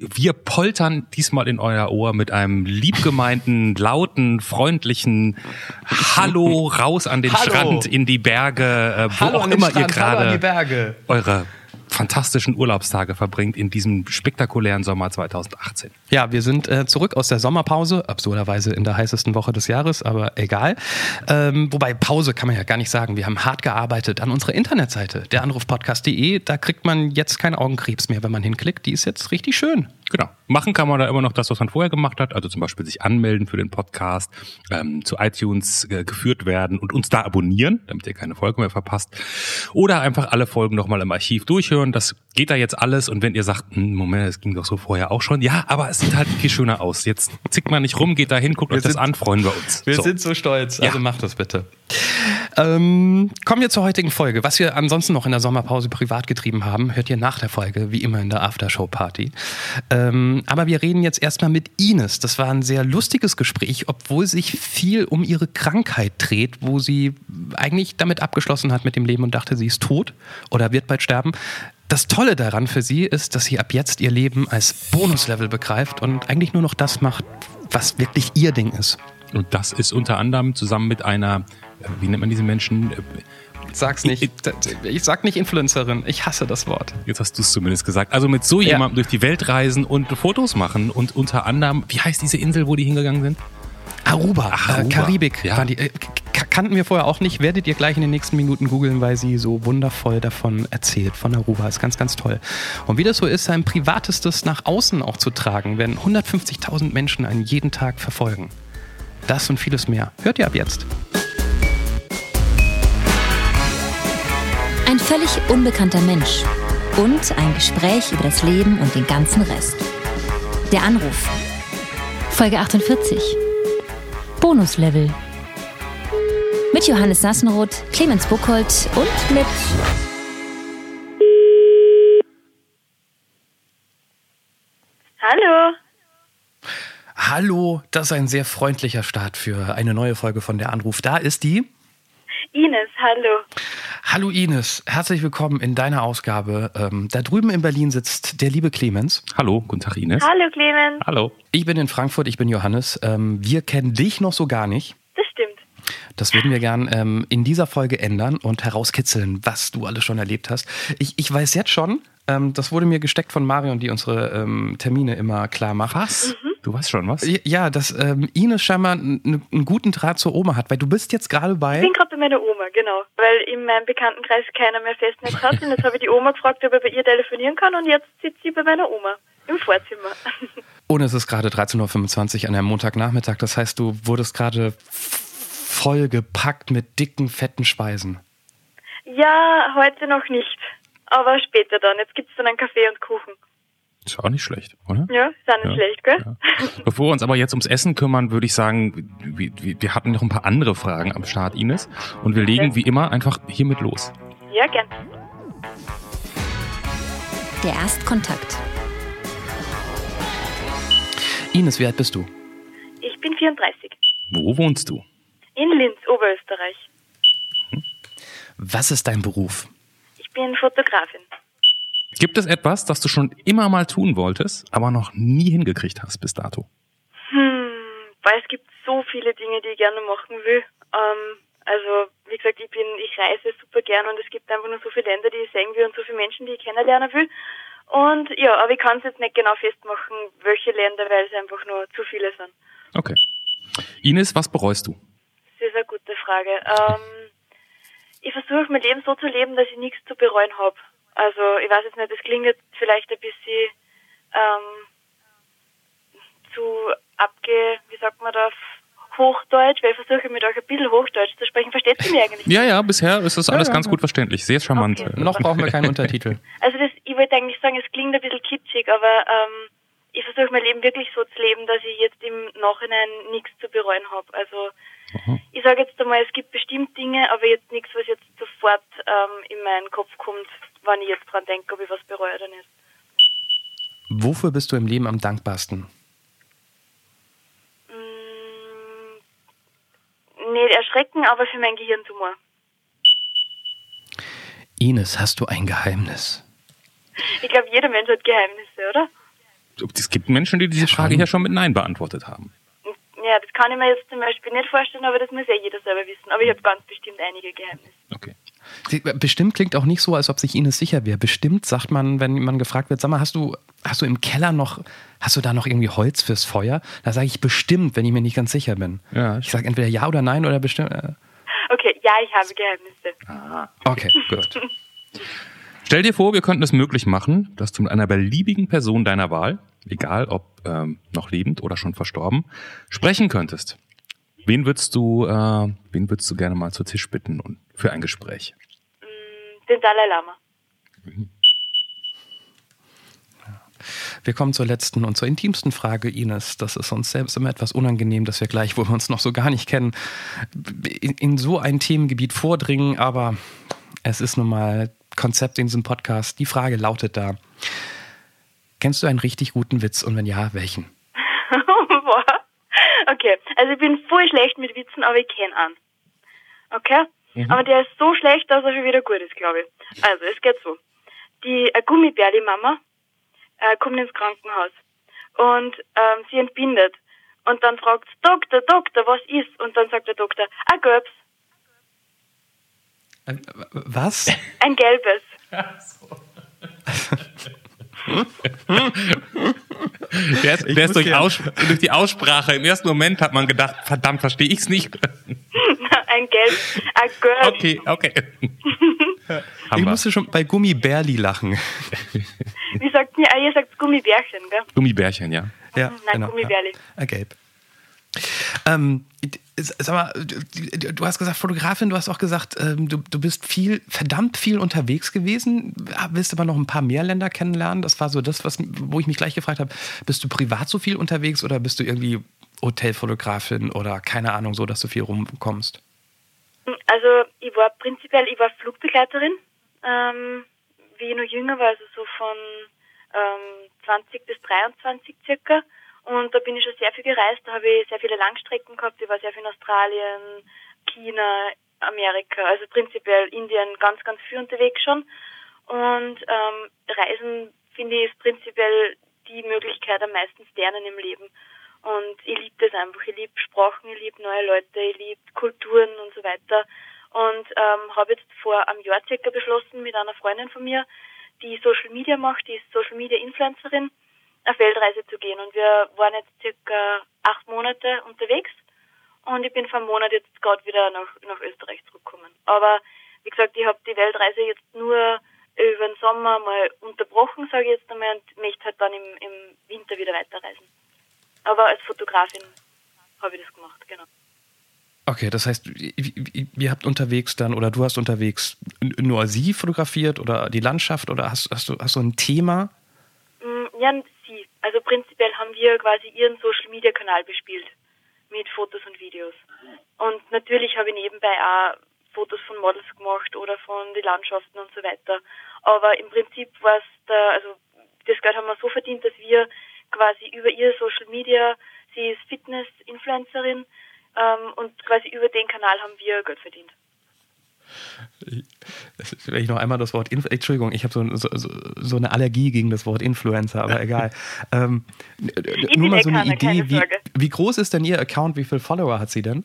wir poltern diesmal in euer Ohr mit einem liebgemeinten, lauten, freundlichen Hallo raus an den Hallo. Strand, in die Berge, äh, wo Hallo auch immer ihr gerade Berge. eure fantastischen Urlaubstage verbringt in diesem spektakulären Sommer 2018. Ja, wir sind äh, zurück aus der Sommerpause, absurderweise in der heißesten Woche des Jahres, aber egal. Ähm, wobei Pause kann man ja gar nicht sagen. Wir haben hart gearbeitet an unserer Internetseite, der Anrufpodcast.de. Da kriegt man jetzt keinen Augenkrebs mehr, wenn man hinklickt. Die ist jetzt richtig schön. Genau. Machen kann man da immer noch das, was man vorher gemacht hat. Also zum Beispiel sich anmelden für den Podcast, ähm, zu iTunes äh, geführt werden und uns da abonnieren, damit ihr keine Folge mehr verpasst. Oder einfach alle Folgen nochmal im Archiv durchhören. Das geht da jetzt alles. Und wenn ihr sagt, hm, Moment, das ging doch so vorher auch schon. Ja, aber es sieht halt viel schöner aus. Jetzt zickt man nicht rum, geht da hin, guckt euch das sind- an, freuen wir uns. Wir So. sind so stolz. Ja. Also macht das bitte. Ähm, kommen wir zur heutigen Folge. Was wir ansonsten noch in der Sommerpause privat getrieben haben, hört ihr nach der Folge, wie immer in der Aftershow-Party. Ähm, aber wir reden jetzt erstmal mit Ines. Das war ein sehr lustiges Gespräch, obwohl sich viel um ihre Krankheit dreht, wo sie eigentlich damit abgeschlossen hat mit dem Leben und dachte, sie ist tot oder wird bald sterben. Das Tolle daran für sie ist, dass sie ab jetzt ihr Leben als Bonuslevel begreift und eigentlich nur noch das macht, was wirklich ihr Ding ist. Und das ist unter anderem zusammen mit einer, wie nennt man diese Menschen? Sag's nicht. Ich sag nicht Influencerin. Ich hasse das Wort. Jetzt hast du es zumindest gesagt. Also mit so Ja. jemandem durch die Welt reisen und Fotos machen und unter anderem, wie heißt diese Insel, wo die hingegangen sind? Aruba, Aruba. Äh, Karibik. Ja. Waren die, äh, kannten wir vorher auch nicht. Werdet ihr gleich in den nächsten Minuten googeln, weil sie so wundervoll davon erzählt, von Aruba. Ist ganz, ganz toll. Und wie das so ist, sein Privatestes nach außen auch zu tragen, werden 150.000 Menschen einen jeden Tag verfolgen. Das und vieles mehr. Hört ihr ab jetzt. Ein völlig unbekannter Mensch und ein Gespräch über das Leben und den ganzen Rest. Der Anruf. Folge 48. Bonuslevel. Mit Johannes Sassenroth, Clemens Buchholz und mit Hallo. Hallo, das ist ein sehr freundlicher Start für eine neue Folge von der Anruf. Da ist die. Ines, hallo. Hallo Ines, herzlich willkommen in deiner Ausgabe. Ähm, da drüben in Berlin sitzt der liebe Clemens. Hallo, guten Tag Ines. Hallo Clemens. Hallo. Ich bin in Frankfurt, ich bin Johannes. Ähm, wir kennen dich noch so gar nicht. Das stimmt. Das würden wir gern ähm, in dieser Folge ändern und herauskitzeln, was du alles schon erlebt hast. Ich, ich weiß jetzt schon, ähm, das wurde mir gesteckt von Marion, die unsere ähm, Termine immer klar macht. Was? Du weißt schon was? Ja, dass ähm, Ines scheinbar einen guten Draht zur Oma hat, weil du bist jetzt gerade Ich bei. bin gerade bei meiner Oma, genau. Weil in meinem Bekanntenkreis keiner mehr Festnetz hat. Und jetzt habe ich die Oma gefragt, ob er bei ihr telefonieren kann. Und jetzt sitzt sie bei meiner Oma im Vorzimmer. Und es ist gerade 13.25 Uhr an einem Montagnachmittag. Das heißt, du wurdest gerade voll gepackt mit dicken, fetten Speisen. ja, heute noch nicht. Aber später dann. Jetzt gibt's dann einen Kaffee und Kuchen. Ist auch nicht schlecht, oder? Ja, ist auch nicht Ja, schlecht, gell? Ja. Bevor wir uns aber jetzt ums Essen kümmern, würde ich sagen, wir, wir wir hatten noch ein paar andere Fragen am Start, Ines. Und wir legen wie immer einfach hiermit los. Ja, gern. der Erstkontakt. Ines, wie alt bist du? Ich bin 34. Wo wohnst du? In Linz, Oberösterreich. Was ist dein Beruf? Ich bin Fotografin. Gibt es etwas, das du schon immer mal tun wolltest, aber noch nie hingekriegt hast bis dato? Hm, weil es gibt so viele Dinge, die ich gerne machen will. Ähm, also, wie gesagt, ich bin, ich reise super gern und es gibt einfach nur so viele Länder, die ich sehen will und so viele Menschen, die ich kennenlernen will. Und ja, aber ich kann es jetzt nicht genau festmachen, welche Länder, weil es einfach nur zu viele sind. Okay. Ines, was bereust du? Das ist eine gute Frage. Ähm, ich versuche mein Leben so zu leben, dass ich nichts zu bereuen habe. Also ich weiß jetzt nicht, das klingt jetzt vielleicht ein bisschen ähm, zu abge, wie sagt man da, Hochdeutsch, weil ich versuche mit euch ein bisschen Hochdeutsch zu sprechen. Versteht ihr mich eigentlich? Ja, ja, bisher ist das alles ja, ganz ja. gut verständlich. Sehr charmant. Okay. Noch brauchen wir keinen Untertitel. Also das, ich wollte eigentlich sagen, es klingt ein bisschen kitschig, aber ähm, ich versuche mein Leben wirklich so zu leben, dass ich jetzt im Nachhinein nichts zu bereuen habe. Also ich sage jetzt einmal, es gibt bestimmt Dinge, aber jetzt nichts, was jetzt sofort ähm, in meinen Kopf kommt, wenn ich jetzt dran denke, ob ich was bereue oder nicht. Wofür bist du im Leben am dankbarsten? Mm, nicht erschrecken, aber für mein Gehirntumor. Ines, hast du ein Geheimnis? Ich glaube, jeder Mensch hat Geheimnisse, oder? Es gibt Menschen, die diese Frage ja schon mit Nein beantwortet haben. Ja, das kann ich mir jetzt zum Beispiel nicht vorstellen, aber das muss ja jeder selber wissen. Aber ich habe ganz bestimmt einige Geheimnisse. Okay. Bestimmt klingt auch nicht so, als ob sich Ines sicher wäre. Bestimmt sagt man, wenn man gefragt wird, sag mal, hast du, hast du im Keller noch, hast du da noch irgendwie Holz fürs Feuer? Da sage ich bestimmt, wenn ich mir nicht ganz sicher bin. Ja, ich sage entweder ja oder nein oder bestimmt. Äh, Okay, ja, ich habe Geheimnisse. okay, gut. Stell dir vor, wir könnten es möglich machen, dass du mit einer beliebigen Person deiner Wahl, egal ob ähm, noch lebend oder schon verstorben, sprechen könntest. Wen würdest du, äh, wen würdest du gerne mal zu Tisch bitten und für ein Gespräch? Mm, Den Dalai Lama. Wir kommen zur letzten und zur intimsten Frage, Ines. Das ist uns selbst immer etwas unangenehm, dass wir gleich, wo wir uns noch so gar nicht kennen, in, in so ein Themengebiet vordringen. Aber es ist nun mal Konzept in diesem Podcast. Die Frage lautet da: Kennst du einen richtig guten Witz und wenn ja, welchen? Okay, also ich bin voll schlecht mit Witzen, aber ich kenne einen. Okay? Aber der ist so schlecht, dass er schon wieder gut ist, glaube ich. Also, es geht so. Die äh, Gummibärli-Mama äh, kommt ins Krankenhaus und ähm, sie entbindet. Und dann fragt Doktor, Doktor, was ist? Und dann sagt der Doktor, ein gelbes, Äh, Was? ein gelbes. Der ist, der ist durch, Aus, durch die Aussprache. Im ersten Moment hat man gedacht, verdammt, verstehe ich es nicht. ein gelb, ein gelb. Okay, okay. Ich musste schon bei Gummibärli lachen. Wie sagt ihr? Ah, ihr sagt Gummibärchen, gell? Gummibärchen, ja. Ja, Nein, Gummibärli. Ja, äh, gelb. Ähm, sag mal, du, du hast gesagt Fotografin, du hast auch gesagt, ähm, du, du bist viel, verdammt viel unterwegs gewesen, willst aber noch ein paar mehr Länder kennenlernen. Das war so das, was, wo ich mich gleich gefragt habe, bist du privat so viel unterwegs oder bist du irgendwie Hotelfotografin oder keine Ahnung, so, dass du viel rumkommst? Also ich war prinzipiell, ich war Flugbegleiterin, ähm, wie ich noch jünger war, also so von ähm, 20 bis 23 circa. Und da bin ich schon sehr viel gereist, da habe ich sehr viele Langstrecken gehabt, ich war sehr viel in Australien, China, Amerika, also prinzipiell Indien ganz, ganz viel unterwegs schon. Und ähm, Reisen, finde ich, ist prinzipiell die Möglichkeit am meisten lernen im Leben. Und ich liebe das einfach. Ich liebe Sprachen, ich liebe neue Leute, ich liebe Kulturen und so weiter. Und ähm, habe jetzt vor einem Jahr circa beschlossen, mit einer Freundin von mir, die Social Media macht, die ist Social Media Influencerin, auf Weltreise zu gehen. Und wir waren jetzt circa acht Monate unterwegs. Und ich bin vor einem Monat jetzt gerade wieder nach, nach Österreich zurückgekommen. Aber wie gesagt, ich habe die Weltreise jetzt nur über den Sommer mal unterbrochen, sage ich jetzt einmal, und möchte halt dann im, im Winter wieder weiterreisen. Aber als Fotografin habe ich das gemacht, genau. Okay, das heißt, ihr- habt unterwegs dann oder du hast unterwegs nur sie fotografiert oder die Landschaft oder hast, hast, du, hast du ein Thema? Mm, Ja, sie. Also prinzipiell haben wir quasi ihren Social Media Kanal bespielt. Mit Fotos und Videos. Und natürlich habe ich nebenbei auch Fotos von Models gemacht oder von den Landschaften und so weiter. Aber im Prinzip war es da, also das Geld haben wir so verdient, dass wir quasi über ihr Social Media, sie ist Fitness-Influencerin, ähm, und quasi über den Kanal haben wir Geld verdient. Wenn ich noch einmal das Wort Inf Entschuldigung, ich habe so, so, so eine Allergie gegen das Wort Influencer, aber egal. ähm, nur mal so eine Idee, wie, wie groß ist denn Ihr Account? Wie viele Follower hat sie denn?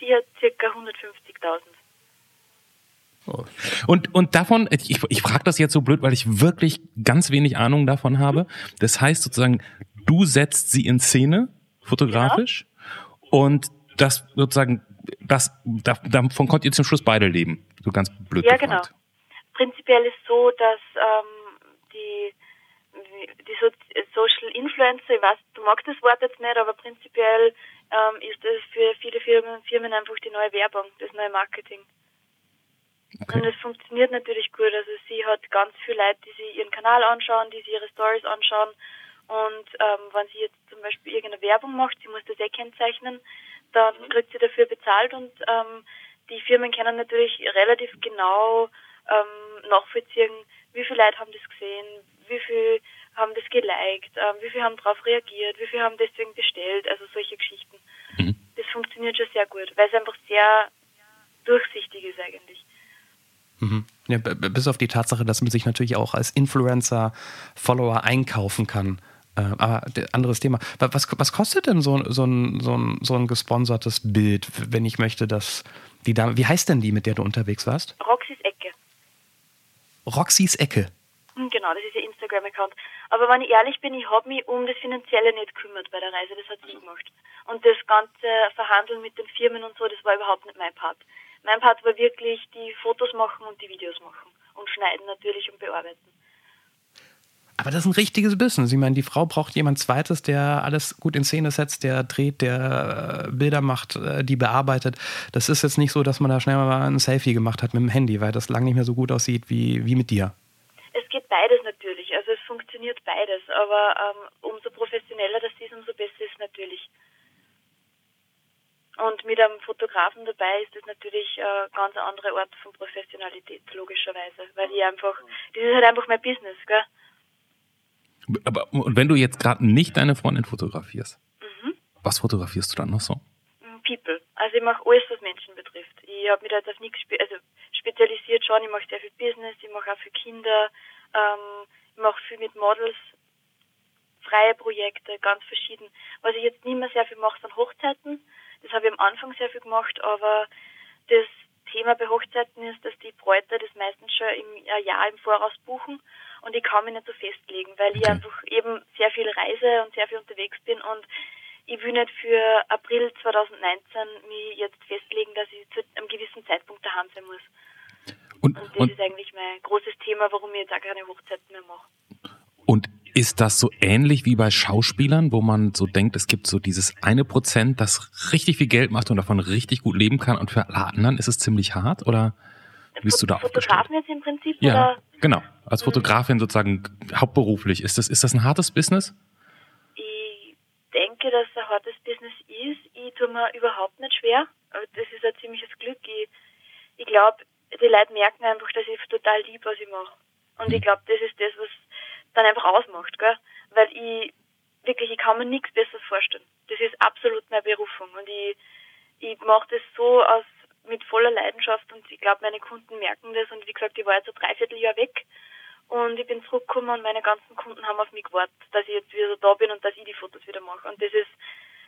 Sie hat circa 150.000. Und, und davon, ich, ich frage das jetzt so blöd, weil ich wirklich ganz wenig Ahnung davon habe. Das heißt sozusagen, du setzt sie in Szene, fotografisch, und das sozusagen, das, da- davon konnt ihr zum Schluss beide leben. So ganz blöd Ja, gefragt. genau. Prinzipiell ist so, dass ähm, die, die so Social Influencer, ich weiß, du magst das Wort jetzt nicht, aber prinzipiell ähm, ist das für viele Firmen, Firmen einfach die neue Werbung, das neue Marketing. Und Okay. es funktioniert natürlich gut. Also sie hat ganz viele Leute, die sich ihren Kanal anschauen, die sich ihre Stories anschauen. Und ähm, wenn sie jetzt zum Beispiel irgendeine Werbung macht, sie muss das eh kennzeichnen, dann kriegt sie dafür bezahlt und ähm, die Firmen können natürlich relativ genau ähm, nachvollziehen, wie viele Leute haben das gesehen, wie viel haben das geliked, ähm, wie viele haben darauf reagiert, wie viele haben deswegen bestellt, also solche Geschichten. Mhm. Das funktioniert schon sehr gut, weil es einfach sehr durchsichtig ist eigentlich. Mhm. Ja, bis auf die Tatsache, dass man sich natürlich auch als Influencer Follower einkaufen kann. Äh, aber anderes Thema. Was, was kostet denn so, so, ein, so, ein, so ein gesponsertes Bild, wenn ich möchte, dass die Dame, wie heißt denn die, mit der du unterwegs warst? Roxys Ecke. Roxys Ecke. Hm, genau, das ist ihr Instagram-Account. Aber wenn ich ehrlich bin, ich habe mich um das Finanzielle nicht gekümmert bei der Reise, das hat sie gemacht. Und das ganze Verhandeln mit den Firmen und so, das war überhaupt nicht mein Part. Mein Part war wirklich die Fotos machen und die Videos machen. Und schneiden natürlich und bearbeiten. Aber das ist ein richtiges Business. Ich meine, die Frau braucht jemand Zweites, der alles gut in Szene setzt, der dreht, der äh, Bilder macht, äh, die bearbeitet. Das ist jetzt nicht so, dass man da schnell mal ein Selfie gemacht hat mit dem Handy, weil das lange nicht mehr so gut aussieht wie, wie mit dir. Es geht beides natürlich. Also es funktioniert beides. Aber ähm, umso professioneller das ist, umso besser ist natürlich. Und mit einem Fotografen dabei ist das natürlich äh, ganz andere Art von Professionalität, logischerweise. Weil ich einfach, das ist halt einfach mein Business, gell? Aber und wenn du jetzt gerade nicht deine Freundin fotografierst, mhm. was fotografierst du dann noch so? Mm, People. Also ich mache alles, was Menschen betrifft. Ich habe mich da jetzt auf nichts spe also spezialisiert schon. Ich mache sehr viel Business, ich mache auch für Kinder, ähm, ich mache viel mit Models, freie Projekte, ganz verschieden. Was ich jetzt nicht mehr sehr viel mache, sind Hochzeiten. Das habe ich am Anfang sehr viel gemacht, aber das Thema bei Hochzeiten ist, dass die Bräute das meistens schon im Jahr im Voraus buchen und ich kann mich nicht so festlegen, weil okay. ich einfach eben sehr viel reise und sehr viel unterwegs bin und ich will nicht für April 2019 mich jetzt festlegen, dass ich zu einem gewissen Zeitpunkt daheim sein muss. Und, und das und ist eigentlich mein großes Thema, warum ich jetzt auch keine Hochzeiten mehr mache. Und ist das so ähnlich wie bei Schauspielern, wo man so denkt, es gibt so dieses eine Prozent, das richtig viel Geld macht und davon richtig gut leben kann und für alle anderen ist es ziemlich hart? Oder? Bist du da Fotografen jetzt im Prinzip? Ja, oder? genau. Als Fotografin sozusagen hauptberuflich. Ist das, ist das ein hartes Business? Ich denke, dass es ein hartes Business ist. Ich tue mir überhaupt nicht schwer. Das ist ein ziemliches Glück. Ich, ich glaube, die Leute merken einfach, dass ich total lieb, was ich mache. Und mhm. ich glaube, das ist das, was dann einfach ausmacht, gell? Weil ich wirklich, ich kann mir nichts Besseres vorstellen. Das ist absolut meine Berufung. Und ich, ich mache das so aus mit voller Leidenschaft und ich glaube, meine Kunden merken das und wie gesagt, ich war jetzt ein Dreivierteljahr weg und ich bin zurückgekommen und meine ganzen Kunden haben auf mich gewartet, dass ich jetzt wieder da bin und dass ich die Fotos wieder mache. Und das ist,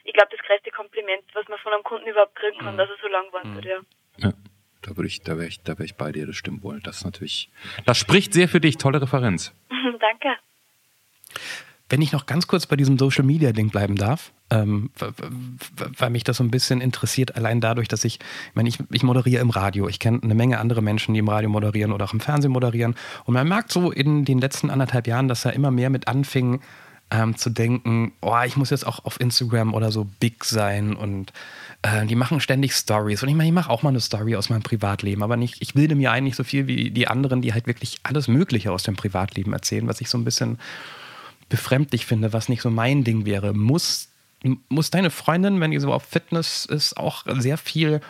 ich glaube, das größte Kompliment, was man von einem Kunden überhaupt kriegen kann, mhm. dass er so lange wartet, mhm. ja. ja. Da würde ich, da wäre ich, da wäre ich bei dir, das stimmt wohl. Das ist natürlich, das spricht sehr für dich, tolle Referenz. Danke. Wenn ich noch ganz kurz bei diesem Social Media Ding bleiben darf, ähm, weil mich das so ein bisschen interessiert, allein dadurch, dass ich, ich meine, ich, ich moderiere im Radio. Ich kenne eine Menge andere Menschen, die im Radio moderieren oder auch im Fernsehen moderieren. Und man merkt so in den letzten anderthalb Jahren, dass er immer mehr mit anfing, ähm, zu denken, oh, ich muss jetzt auch auf Instagram oder so big sein und äh, die machen ständig Stories. Und ich meine, ich mache auch mal eine Story aus meinem Privatleben, aber nicht, ich bilde mir eigentlich so viel wie die anderen, die halt wirklich alles Mögliche aus dem Privatleben erzählen, was ich so ein bisschen befremdlich finde, was nicht so mein Ding wäre. Muss, muss deine Freundin, wenn die so auf Fitness ist, auch sehr viel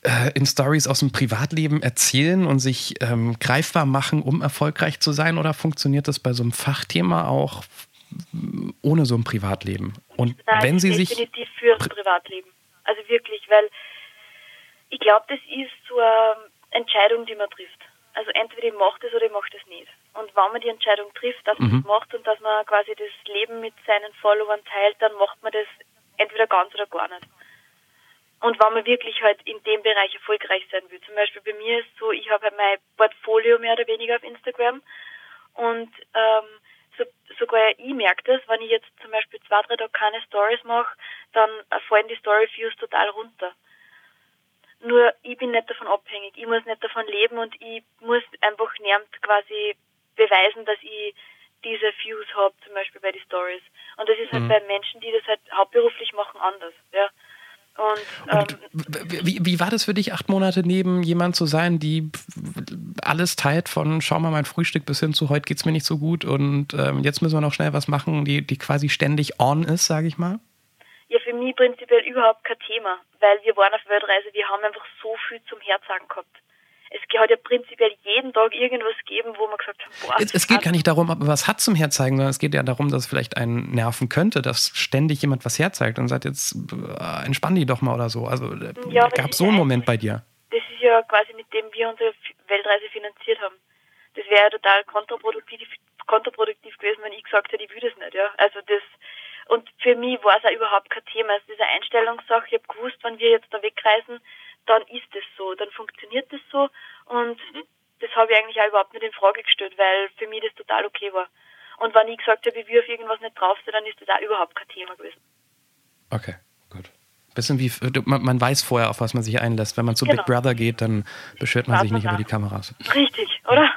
äh, in Stories aus dem Privatleben erzählen und sich ähm, greifbar machen, um erfolgreich zu sein? Oder funktioniert das bei so einem Fachthema auch ohne so ein Privatleben? Und Nein, wenn sie sich definitiv für ein Privatleben. Also wirklich, weil ich glaube, das ist so eine Entscheidung, die man trifft. Also entweder ich mache das oder ich mache das nicht. Und wenn man die Entscheidung trifft, dass man mhm. das macht und dass man quasi das Leben mit seinen Followern teilt, dann macht man das entweder ganz oder gar nicht. Und wenn man wirklich halt in dem Bereich erfolgreich sein will. Zum Beispiel bei mir ist so, ich habe halt mein Portfolio mehr oder weniger auf Instagram und ähm, so, sogar ich merke das, wenn ich jetzt zum Beispiel zwei, drei Tage keine Stories mache, dann fallen die Story-Views total runter. Nur ich bin nicht davon abhängig, ich muss nicht davon leben und ich muss einfach niemand quasi beweisen, dass ich diese Views habe, zum Beispiel bei den Stories. Und das ist halt mhm. bei Menschen, die das halt hauptberuflich machen, anders. Ja. Und, ähm, wie, wie war das für dich, acht Monate neben jemand zu sein, die alles teilt von schau mal mein Frühstück bis hin zu heute geht's mir nicht so gut und ähm, jetzt müssen wir noch schnell was machen, die, die quasi ständig on ist, sage ich mal? Ja, für mich prinzipiell überhaupt kein Thema, weil wir waren auf Weltreise, wir haben einfach so viel zum Herzagen gehabt es hat ja prinzipiell jeden Tag irgendwas gegeben, wo man gesagt hat, boah. Es, es geht gar nicht darum, ob man was hat zum Herzeigen, sondern es geht ja darum, dass es vielleicht einen nerven könnte, dass ständig jemand was herzeigt und sagt, jetzt äh, entspann die doch mal oder so. Also äh, ja, gab es so einen Moment bei dir? Das ist ja quasi mit dem wir unsere Weltreise finanziert haben. Das wäre ja total kontraproduktiv, kontraproduktiv gewesen, wenn ich gesagt hätte, ich will das nicht, ja. Also das, und für mich war es auch überhaupt kein Thema. Es ist eine Einstellungssache. Ich habe gewusst, wenn wir jetzt da wegreisen, dann ist es so, dann funktioniert es so und mhm. das habe ich eigentlich auch überhaupt nicht in Frage gestellt, weil für mich das total okay war. Und wenn ich gesagt habe, ich will auf irgendwas nicht drauf sein, dann ist das auch überhaupt kein Thema gewesen. Okay, gut. Bisschen wie, man, man weiß vorher, auf was man sich einlässt. Wenn man zu genau. Big Brother geht, dann beschwert man sich nicht über die Kameras. Richtig, oder?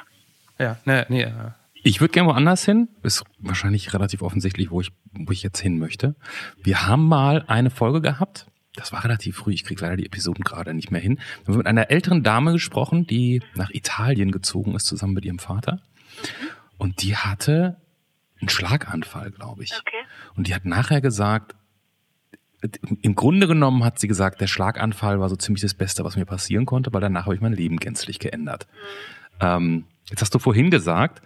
Ja, ne, nee, ja. Ich würde gerne woanders hin. Ist wahrscheinlich relativ offensichtlich, wo ich, wo ich jetzt hin möchte. Wir haben mal eine Folge gehabt. Das war relativ früh. Ich kriege leider die Episoden gerade nicht mehr hin. Wir haben mit einer älteren Dame gesprochen, die nach Italien gezogen ist, zusammen mit ihrem Vater. Und die hatte einen Schlaganfall, glaube ich. Okay. Und die hat nachher gesagt, im Grunde genommen hat sie gesagt, der Schlaganfall war so ziemlich das Beste, was mir passieren konnte, weil danach habe ich mein Leben gänzlich geändert. Mhm. Ähm, jetzt hast du vorhin gesagt,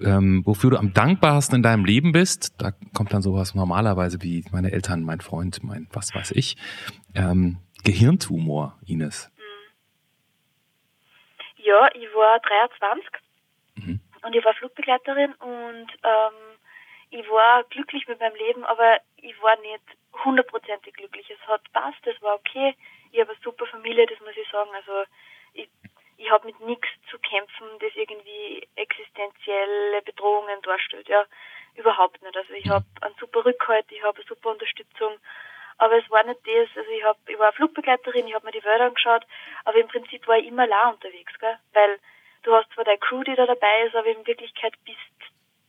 ähm, wofür du am dankbarsten in deinem Leben bist, da kommt dann sowas normalerweise wie meine Eltern, mein Freund, mein was weiß ich. Ähm, Gehirntumor, Ines. Ja, ich war 23 mhm. und ich war Flugbegleiterin und ähm, ich war glücklich mit meinem Leben, aber ich war nicht hundertprozentig glücklich. Es hat passt, es war okay. Ich habe eine super Familie, das muss ich sagen. Also ich ich habe mit nichts zu kämpfen, das irgendwie existenzielle Bedrohungen darstellt. Ja, überhaupt nicht. Also ich habe einen super Rückhalt, ich habe eine super Unterstützung. Aber es war nicht das, also ich, hab, ich war Flugbegleiterin, ich habe mir die Wälder angeschaut, aber im Prinzip war ich immer allein unterwegs, gell? weil du hast zwar deine Crew, die da dabei ist, aber in Wirklichkeit bist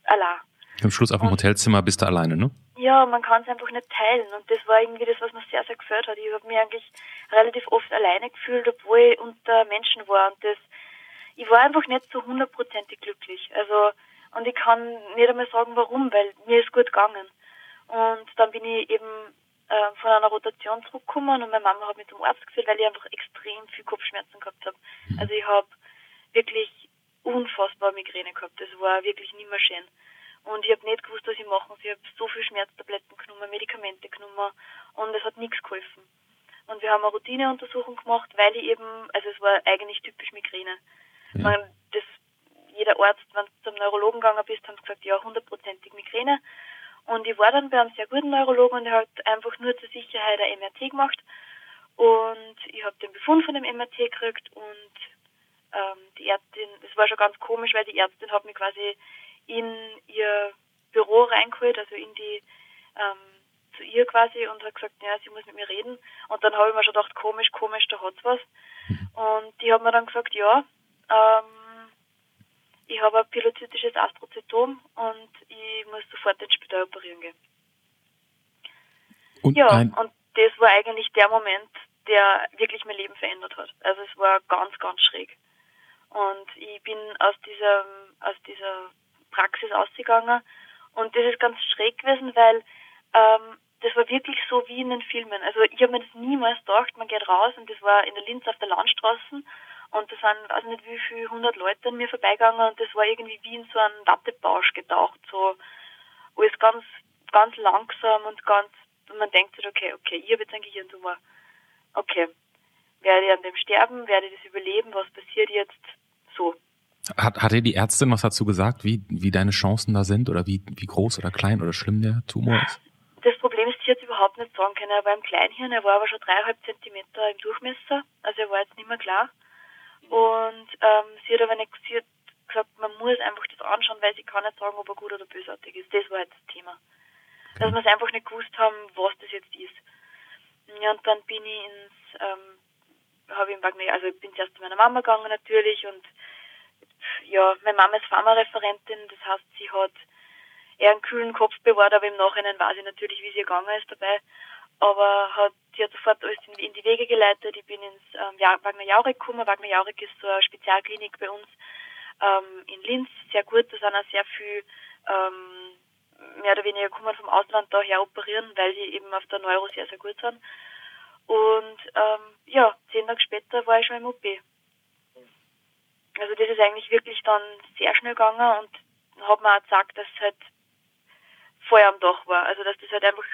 allein. Am Schluss auf dem Hotelzimmer bist du alleine, ne? Ja, man kann es einfach nicht teilen. Und das war irgendwie das, was mir sehr, sehr gefällt hat. Ich habe mich eigentlich relativ oft alleine gefühlt, obwohl ich unter Menschen war. Und das, ich war einfach nicht so hundertprozentig glücklich. Also, und ich kann nicht einmal sagen, warum, weil mir ist gut gegangen. Und dann bin ich eben äh, von einer Rotation zurückgekommen und meine Mama hat mich zum Arzt geführt, weil ich einfach extrem viel Kopfschmerzen gehabt habe. Mhm. Also ich habe wirklich unfassbar Migräne gehabt. Das war wirklich nicht mehr schön. Und ich habe nicht gewusst, was ich machen soll. Ich habe so viel Schmerztabletten genommen, Medikamente genommen und es hat nichts geholfen. Und wir haben eine Routineuntersuchung gemacht, weil ich eben, also es war eigentlich typisch Migräne. Ja. Man, das, jeder Arzt, wenn du zum Neurologen gegangen bist, haben sie gesagt, ja, hundertprozentig Migräne. Und ich war dann bei einem sehr guten Neurologen und er hat einfach nur zur Sicherheit ein MRT gemacht. Und ich habe den Befund von dem MRT gekriegt und ähm, die Ärztin, das war schon ganz komisch, weil die Ärztin hat mich quasi in ihr Büro reingeholt, also in die ähm, zu ihr quasi und hat gesagt, ja, sie muss mit mir reden. Und dann habe ich mir schon gedacht, komisch, komisch, da hat's was. Mhm. Und die hat mir dann gesagt, ja, ähm, ich habe ein pilozytisches Astrozytom und ich muss sofort ins Spital operieren gehen. Und ja, und das war eigentlich der Moment, der wirklich mein Leben verändert hat. Also es war ganz, ganz schräg. Und ich bin aus dieser, aus dieser Praxis ausgegangen. Und das ist ganz schräg gewesen, weil ähm, das war wirklich so wie in den Filmen. Also ich habe mir das niemals gedacht, man geht raus und das war in der Linz auf der Landstraße und da sind, weiß nicht wie viele hundert Leute an mir vorbeigegangen und das war irgendwie wie in so einen Wattebausch getaucht, so alles ganz, ganz langsam und ganz, und man denkt sich, okay, okay, ich habe jetzt ein Gehirntumor. Okay, werde ich an dem sterben, werde ich das überleben, was passiert jetzt? So. Hat, hat dir die Ärztin was dazu gesagt, wie, wie deine Chancen da sind oder wie, wie groß oder klein oder schlimm der Tumor ist? Das Problem ist, sie jetzt überhaupt nicht sagen können. Er war im Kleinhirn, er war aber schon dreieinhalb Zentimeter im Durchmesser, also er war jetzt nicht mehr klar. Und ähm, sie hat aber nicht, sie hat gesagt, man muss einfach das anschauen, weil sie kann nicht sagen, ob er gut oder bösartig ist. Das war jetzt das Thema. Okay. Dass wir es einfach nicht gewusst haben, was das jetzt ist. Ja, und dann bin ich ins, ähm, habe ich im Wagner, also ich bin zuerst zu meiner Mama gegangen natürlich und ja, meine Mama ist Pharmareferentin, das heißt, sie hat eher einen kühlen Kopf bewahrt, aber im Nachhinein weiß ich natürlich, wie sie gegangen ist dabei. Aber hat, sie hat sofort alles in, in die Wege geleitet. Ich bin ins ähm, Wagner Jauregg gekommen. Wagner Jauregg ist so eine Spezialklinik bei uns ähm, in Linz, sehr gut. Da sind auch sehr viel ähm, mehr oder weniger kommen vom Ausland daher operieren, weil die eben auf der Neuro sehr, sehr gut sind. Und ähm, ja, zehn Tage später war ich schon im OP. Also das ist eigentlich wirklich dann sehr schnell gegangen und hat mir auch gesagt, dass es halt Feuer am Dach war. Also dass das halt einfach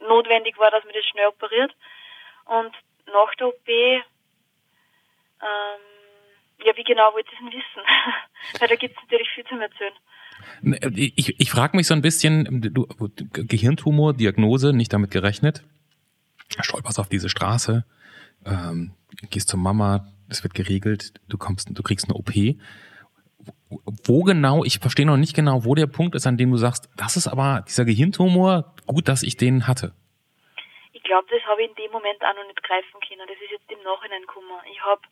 notwendig war, dass man das schnell operiert. Und nach der OP, ähm, ja, wie genau wollte ich es denn wissen? Weil da gibt es natürlich viel zu erzählen. Ich, ich frage mich so ein bisschen, du, Gehirntumor, Diagnose, nicht damit gerechnet. Stolperst auf diese Straße, ähm, gehst zur Mama, es wird geregelt, du kommst, du kriegst eine OP. Wo genau, ich verstehe noch nicht genau, wo der Punkt ist, an dem du sagst, das ist aber dieser Gehirntumor, gut, dass ich den hatte. Ich glaube, das habe ich in dem Moment auch noch nicht greifen können. Das ist jetzt im Nachhinein gekommen. Ich habe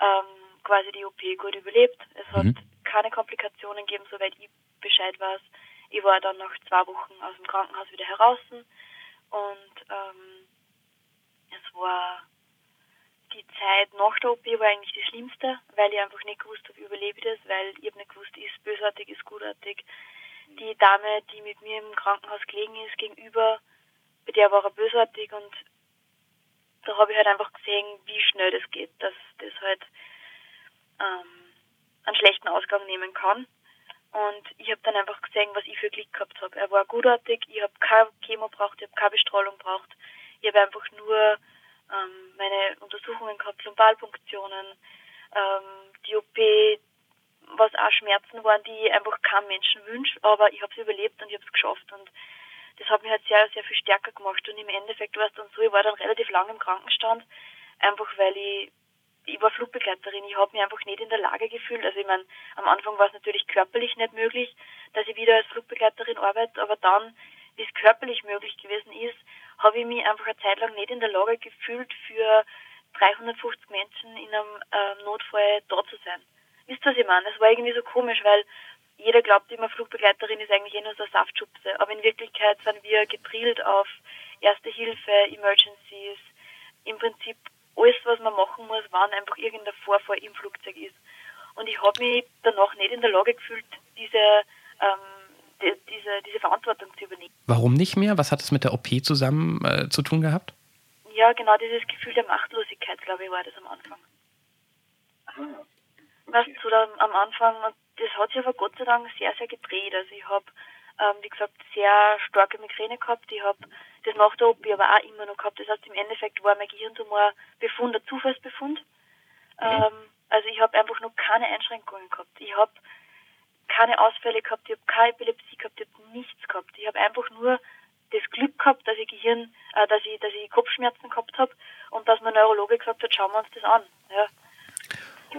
ähm, quasi die OP gut überlebt. Es hat mhm. keine Komplikationen gegeben, soweit ich Bescheid weiß. Ich war dann nach zwei Wochen aus dem Krankenhaus wieder heraus und ähm, es war die Zeit nach der OP war eigentlich die schlimmste, weil ich einfach nicht gewusst habe, überlebe ich das, weil ich habe nicht gewusst, ist bösartig, ist gutartig. Die Dame, die mit mir im Krankenhaus gelegen ist, gegenüber, bei der war er bösartig und da habe ich halt einfach gesehen, wie schnell das geht, dass das halt ähm, einen schlechten Ausgang nehmen kann. Und ich habe dann einfach gesehen, was ich für Glück gehabt habe. Er war gutartig, ich habe keine Chemo braucht, ich habe keine Bestrahlung braucht. Ich habe einfach nur ähm, meine Untersuchungen gehabt, Lumbalpunktionen, ähm, die OP, was auch Schmerzen waren, die einfach kein Menschen wünscht, aber ich habe es überlebt und ich habe es geschafft und das hat mich halt sehr, sehr viel stärker gemacht und im Endeffekt war es dann so, ich war dann relativ lange im Krankenstand, einfach weil ich ich war Flugbegleiterin, ich habe mich einfach nicht in der Lage gefühlt. Also ich meine, am Anfang war es natürlich körperlich nicht möglich, dass ich wieder als Flugbegleiterin arbeite, aber dann, wie es körperlich möglich gewesen ist, habe ich mich einfach eine Zeit lang nicht in der Lage gefühlt, für 350 Menschen in einem äh, Notfall da zu sein. Wisst ihr, was ich meine? Das war irgendwie so komisch, weil jeder glaubt immer, Flugbegleiterin ist eigentlich eh nur so eine Saftschubse. Aber in Wirklichkeit sind wir gedrillt auf Erste Hilfe, Emergencies, im Prinzip alles, was man machen muss, wann einfach irgendein Vorfall im Flugzeug ist. Und ich habe mich danach nicht in der Lage gefühlt, diese ähm, diese, diese Verantwortung zu übernehmen. Warum nicht mehr? Was hat es mit der OP zusammen äh, zu tun gehabt? Ja, genau dieses Gefühl der Machtlosigkeit, glaube ich, war das am Anfang. Ah, okay. Was da am Anfang, das hat sich aber Gott sei Dank sehr, sehr gedreht. Also ich habe, ähm, wie gesagt, sehr starke Migräne gehabt. Ich habe das nach der OP aber auch immer noch gehabt. Das heißt, im Endeffekt war mein Gehirntumor Befund ein Zufallsbefund. Mhm. Ähm, also ich habe einfach noch keine Einschränkungen gehabt. Ich habe keine Ausfälle gehabt, ich habe keine Epilepsie gehabt, ich habe nichts gehabt. Ich habe einfach nur das Glück gehabt, dass ich Gehirn, äh, dass ich, dass ich Kopfschmerzen gehabt habe und dass mein Neurologe gesagt hat, schauen wir uns das an. Ja.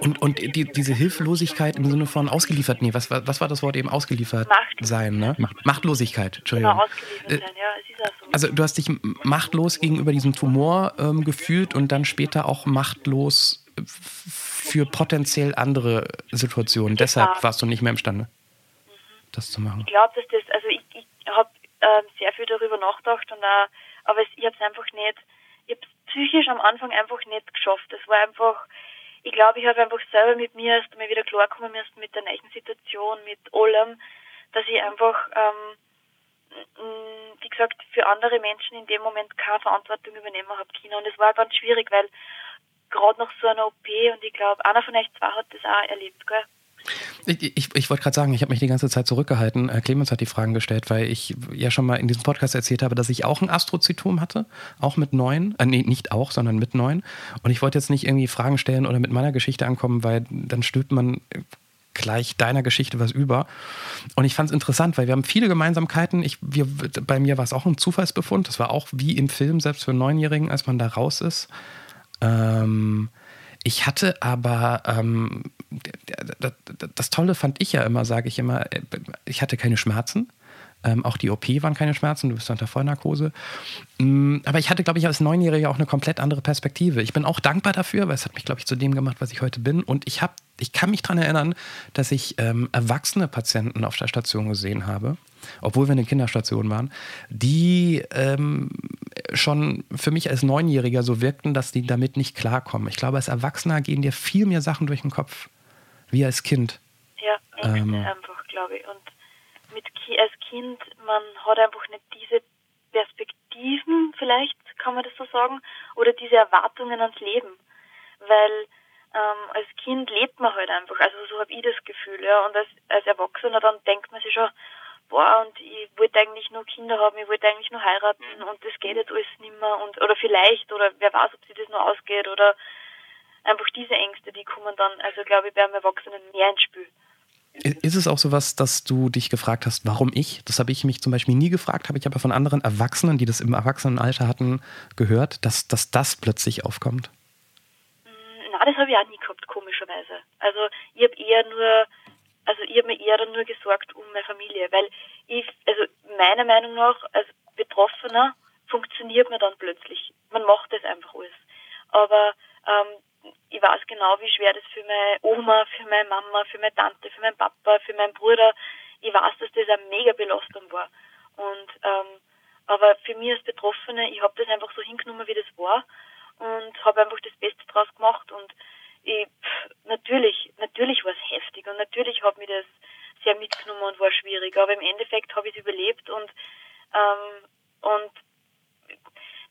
Und, und die, diese Hilflosigkeit im Sinne von ausgeliefert, nee, was, was war das Wort eben ausgeliefert sein, ne? Macht, Machtlosigkeit, Entschuldigung. Genau, ausgeliefert äh, sein, ja, es ist auch so. Also du hast dich machtlos gegenüber diesem Tumor ähm, gefühlt und dann später auch machtlos für potenziell andere Situationen. Deshalb warst du nicht mehr imstande, mhm. das zu machen. Ich glaube, dass das, also ich, ich habe ähm, sehr viel darüber nachgedacht und auch, aber es, ich habe es einfach nicht, ich habe psychisch am Anfang einfach nicht geschafft. Es war einfach, ich glaube, ich habe einfach selber mit mir erst mal wieder klarkommen müssen mit der neuen Situation, mit allem, dass ich einfach, ähm, wie gesagt, für andere Menschen in dem Moment keine Verantwortung übernehmen habe können. Und es war ganz schwierig, weil gerade nach so einer OP und ich glaube, einer von euch zwei hat das auch erlebt, gell? Ich, ich, ich wollte gerade sagen, ich habe mich die ganze Zeit zurückgehalten. Herr Clemens hat die Fragen gestellt, weil ich ja schon mal in diesem Podcast erzählt habe, dass ich auch ein Astrozytom hatte, auch mit neun. Äh, nee, nicht auch, sondern mit neun. Und ich wollte jetzt nicht irgendwie Fragen stellen oder mit meiner Geschichte ankommen, weil dann stülpt man gleich deiner Geschichte was über. Und ich fand es interessant, weil wir haben viele Gemeinsamkeiten. Ich, wir, bei mir war es auch ein Zufallsbefund. Das war auch wie im Film, selbst für Neunjährigen, als man da raus ist. Ähm, ich hatte aber, ähm, das Tolle fand ich ja immer, sage ich immer, äh, ich hatte keine Schmerzen. Ähm, auch die OP waren keine Schmerzen, du bist unter Vollnarkose. Ähm, aber ich hatte, glaube ich, als Neunjähriger auch eine komplett andere Perspektive. Ich bin auch dankbar dafür, weil es hat mich, glaube ich, zu dem gemacht, was ich heute bin. Und ich, hab, ich kann mich daran erinnern, dass ich ähm, erwachsene Patienten auf der Station gesehen habe, obwohl wir in der Kinderstation waren, die ähm, schon für mich als Neunjähriger so wirkten, dass die damit nicht klarkommen. Ich glaube, als Erwachsener gehen dir viel mehr Sachen durch den Kopf, wie als Kind. Ja, ähm, einfach, glaube ich. Und mit als Kind, man hat einfach nicht diese Perspektiven, vielleicht kann man das so sagen, oder diese Erwartungen ans Leben. Weil ähm, als Kind lebt man halt einfach, also so habe ich das Gefühl, ja. Und als, als Erwachsener dann denkt man sich schon, boah, und ich wollte eigentlich nur Kinder haben, ich wollte eigentlich nur heiraten mhm. und das geht jetzt alles nicht mehr und oder vielleicht oder wer weiß, ob sich das nur ausgeht oder einfach diese Ängste, die kommen dann, also glaube ich, beim Erwachsenen mehr ins Spiel. Ist es auch so was, dass du dich gefragt hast, warum ich? Das habe ich mich zum Beispiel nie gefragt, habe ich aber von anderen Erwachsenen, die das im Erwachsenenalter hatten, gehört, dass, dass das plötzlich aufkommt? Na, das habe ich auch nie gehabt, komischerweise. Also ich habe eher nur, also ich habe mir eher nur gesorgt um meine Familie, weil ich, also meiner Meinung nach als Betroffener funktioniert man dann plötzlich. Man macht das einfach alles. Aber ähm, ich weiß genau, wie schwer das für meine Oma, für meine Mama, für meine Tante, für meinen Papa, für meinen Bruder, ich weiß, dass das eine mega Belastung war. Und ähm, aber für mich als Betroffene, ich habe das einfach so hingenommen, wie das war und habe einfach das Beste draus gemacht und ich, natürlich, natürlich war es heftig und natürlich hat mich das sehr mitgenommen und war schwierig, aber im Endeffekt habe ich es überlebt und ähm, und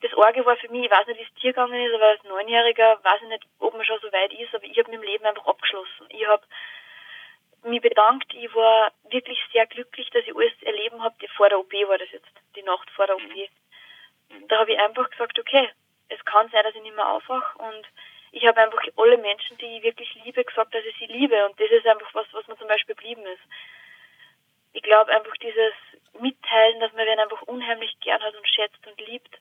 das Orge war für mich, ich weiß nicht, wie es dir gegangen ist, aber als Neunjähriger weiß ich nicht, ich war wirklich sehr glücklich, dass ich alles erleben habe. Vor der OP war das jetzt, die Nacht vor der OP. Da habe ich einfach gesagt, okay, es kann sein, dass ich nicht mehr aufwache und ich habe einfach alle Menschen, die ich wirklich liebe, gesagt, dass ich sie liebe und das ist einfach was, was mir zum Beispiel geblieben ist. Ich glaube einfach dieses Mitteilen, dass man wen einfach unheimlich gern hat und schätzt und liebt,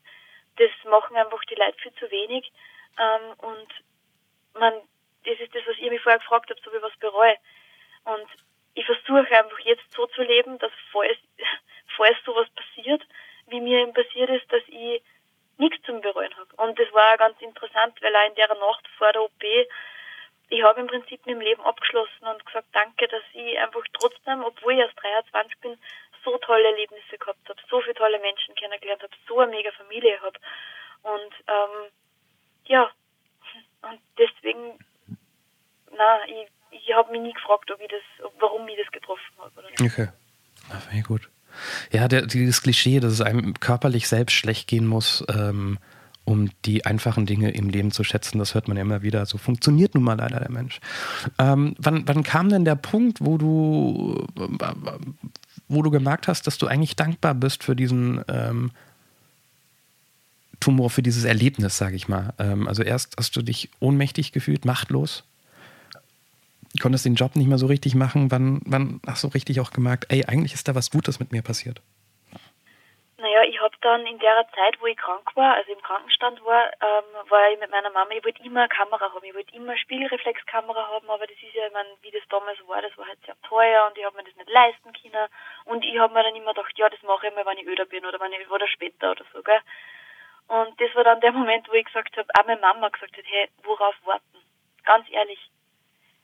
das machen einfach die Leute viel zu wenig. Ähm, und man, das ist das, was ihr mich vorher gefragt habt, ob ich was bereue. Und ich versuche einfach jetzt so zu leben, dass falls, falls sowas passiert, wie mir eben passiert ist, dass ich nichts zum Bereuen habe. Und das war ganz interessant, weil auch in der Nacht vor der OP, ich habe im Prinzip mit dem Leben abgeschlossen und gesagt, danke, dass ich einfach trotzdem, obwohl ich erst 23 bin, so tolle Erlebnisse gehabt habe, so viele tolle Menschen kennengelernt habe, so eine mega Familie habe. Und ähm, ja, und deswegen, na, ich, ich habe mich nie gefragt, ob ich das, warum mich das getroffen hat. Oder nicht. Okay, Ach, sehr gut. Ja, der, dieses Klischee, dass es einem körperlich selbst schlecht gehen muss, ähm, um die einfachen Dinge im Leben zu schätzen, das hört man ja immer wieder. So funktioniert nun mal leider der Mensch. Ähm, wann, wann kam denn der Punkt, wo du, wo du gemerkt hast, dass du eigentlich dankbar bist für diesen ähm, Tumor, für dieses Erlebnis, sage ich mal. Ähm, also erst hast du dich ohnmächtig gefühlt, machtlos, konntest den Job nicht mehr so richtig machen. Wann, wann hast du richtig auch gemerkt, ey, eigentlich ist da was Gutes mit mir passiert? Dann in der Zeit, wo ich krank war, also im Krankenstand war, ähm, war ich mit meiner Mama, ich wollte immer eine Kamera haben, ich wollte immer eine Spiegelreflexkamera haben, aber das ist ja, ich meine, wie das damals war, das war halt sehr teuer und ich habe mir das nicht leisten können und ich habe mir dann immer gedacht, ja, das mache ich mal, wenn ich öder bin oder wenn ich oder später oder so, gell. Und das war dann der Moment, wo ich gesagt habe, auch meine Mama gesagt hat, hey, worauf warten? Ganz ehrlich.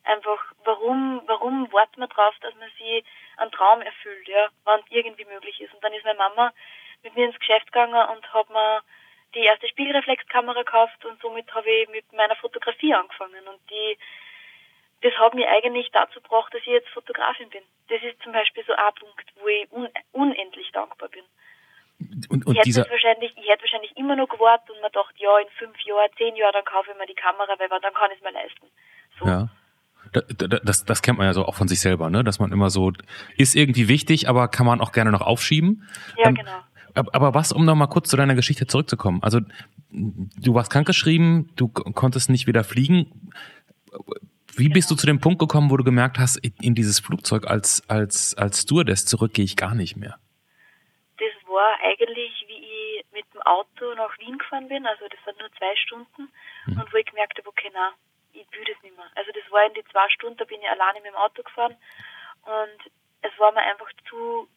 Einfach, warum, warum warten wir drauf, dass man sich einen Traum erfüllt, ja, wenn es irgendwie möglich ist. Und dann ist meine Mama mit mir ins Geschäft gegangen und habe mir die erste Spiegelreflexkamera gekauft und somit habe ich mit meiner Fotografie angefangen und die das hat mich eigentlich dazu gebracht, dass ich jetzt Fotografin bin. Das ist zum Beispiel so ein Punkt, wo ich un unendlich dankbar bin. Und, und ich, hätte wahrscheinlich, ich hätte wahrscheinlich immer noch gewartet und mir gedacht, ja, in fünf Jahren, zehn Jahren, dann kaufe ich mir die Kamera, weil dann kann ich es mir leisten. So. ja. Das, das kennt man ja so auch von sich selber, ne? Dass man immer so ist irgendwie wichtig, aber kann man auch gerne noch aufschieben. Ja, genau. Aber was, um noch mal kurz zu deiner Geschichte zurückzukommen? Also du warst krankgeschrieben, du konntest nicht wieder fliegen. Wie bist du zu dem Punkt gekommen, wo du gemerkt hast, in dieses Flugzeug als als als Stewardess zurück gehe ich gar nicht mehr? Das war eigentlich, wie ich mit dem Auto nach Wien gefahren bin. Also das waren nur zwei Stunden Mhm. und wo ich gemerkt habe, okay, na, ich will das nicht mehr. Also das war in die zwei Stunden, da bin ich alleine mit dem Auto gefahren und es war mir einfach zu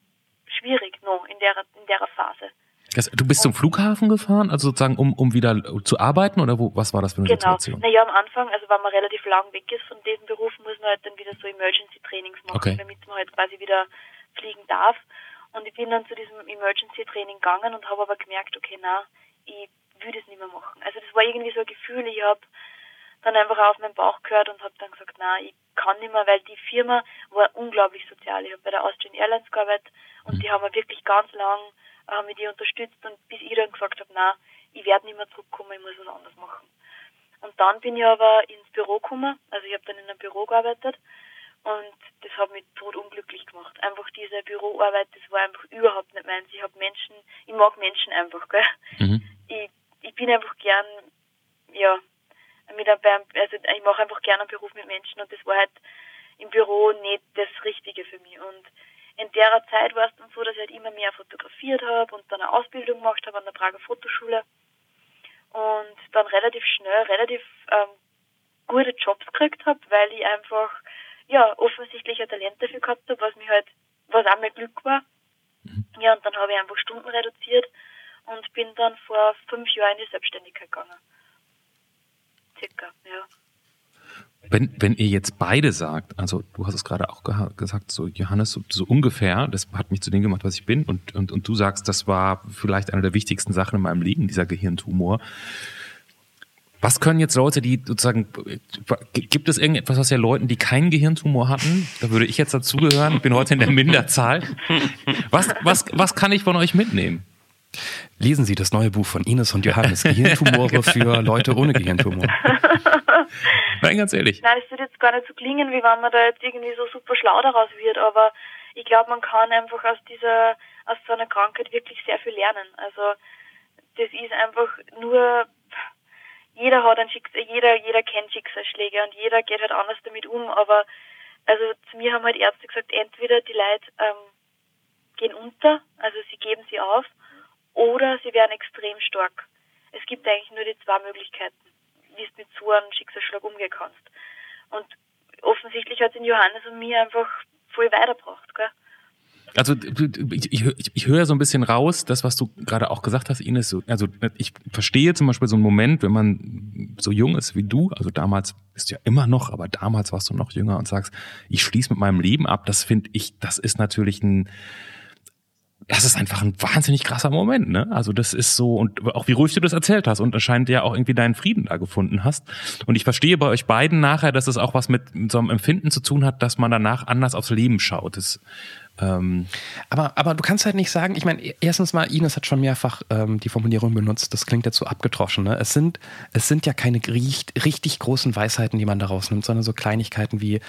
schwierig noch in der in der Phase. Also, du bist zum Flughafen gefahren, also sozusagen um um wieder zu arbeiten oder wo, was war das für eine Genau. Situation? Naja, am Anfang, also wenn man relativ lang weg ist von diesem Beruf, muss man halt dann wieder so Emergency Trainings machen, Okay. damit man halt quasi wieder fliegen darf. Und ich bin dann zu diesem Emergency Training gegangen und habe aber gemerkt, okay, na, ich will das nicht mehr machen. Also das war irgendwie so ein Gefühl, ich habe dann einfach auf meinen Bauch gehört und habe dann gesagt, na, ich kann nicht mehr, weil die Firma war unglaublich sozial. Ich habe bei der Austrian Airlines gearbeitet und Mhm. die haben mir wirklich ganz lang äh, haben mich die unterstützt und bis ich dann gesagt habe, na, ich werde nicht mehr zurückkommen, ich muss was anderes machen. Und dann bin ich aber ins Büro gekommen, also ich habe dann in einem Büro gearbeitet und das hat mich totunglücklich gemacht. Einfach diese Büroarbeit, das war einfach überhaupt nicht meins. Ich habe Menschen, ich mag Menschen einfach, gell. Mhm. Ich, ich bin einfach gern, ja, mit einem, also ich mache einfach gerne einen Beruf mit Menschen und das war halt im Büro nicht das Richtige für mich. Und in der Zeit war es dann so, dass ich halt immer mehr fotografiert habe und dann eine Ausbildung gemacht habe an der Prager Fotoschule und dann relativ schnell relativ ähm, gute Jobs gekriegt habe, weil ich einfach ja offensichtlich ein Talent dafür gehabt habe, was mich halt was auch mein Glück war. Mhm. Ja, und dann habe ich einfach Stunden reduziert und bin dann vor fünf Jahren in die Selbstständigkeit gegangen. Circa, ja. Wenn, wenn ihr jetzt beide sagt, also du hast es gerade auch gesagt, so Johannes, so, so, ungefähr, das hat mich zu dem gemacht, was ich bin, und, und, und du sagst, das war vielleicht eine der wichtigsten Sachen in meinem Leben, dieser Gehirntumor. Was können jetzt Leute, die sozusagen, gibt es irgendetwas, was ja Leuten, die keinen Gehirntumor hatten, da würde ich jetzt dazugehören, ich bin heute in der Minderzahl. Was, was, was kann ich von euch mitnehmen? Lesen Sie das neue Buch von Ines und Johannes, Gehirntumore genau. für Leute ohne Gehirntumor. Nein, ganz ehrlich. Nein, es wird jetzt gar nicht so klingen, wie wenn man da jetzt irgendwie so super schlau daraus wird, aber ich glaube, man kann einfach aus dieser, aus so einer Krankheit wirklich sehr viel lernen. Also, das ist einfach nur, jeder hat ein Schicksal, jeder, jeder kennt Schicksalsschläge und jeder geht halt anders damit um, aber, also zu mir haben halt Ärzte gesagt, entweder die Leute ähm, gehen unter, also sie geben sie auf, oder sie werden extrem stark. Es gibt eigentlich nur die zwei Möglichkeiten, wie du mit so einem Schicksalsschlag umgehen kannst. Und offensichtlich hat in Johannes und mir einfach voll weitergebracht. Gell? Also ich, ich, ich höre so ein bisschen raus, das, was du gerade auch gesagt hast, Ines. Also ich verstehe zum Beispiel so einen Moment, wenn man so jung ist wie du, also damals bist du ja immer noch, aber damals warst du noch jünger und sagst, ich schließe mit meinem Leben ab, das finde ich, das ist natürlich ein das ist einfach ein wahnsinnig krasser Moment, ne? Also das ist so und auch wie ruhig du das erzählt hast und anscheinend ja auch irgendwie deinen Frieden da gefunden hast. Und ich verstehe bei euch beiden nachher, dass es auch was mit so einem Empfinden zu tun hat, dass man danach anders aufs Leben schaut. Das ähm aber, aber du kannst halt nicht sagen, ich meine, erstens mal, Ines hat schon mehrfach ähm, die Formulierung benutzt, das klingt jetzt so abgetroschen. Ne? Es, sind, es sind ja keine richtig, richtig großen Weisheiten, die man daraus nimmt, sondern so Kleinigkeiten wie,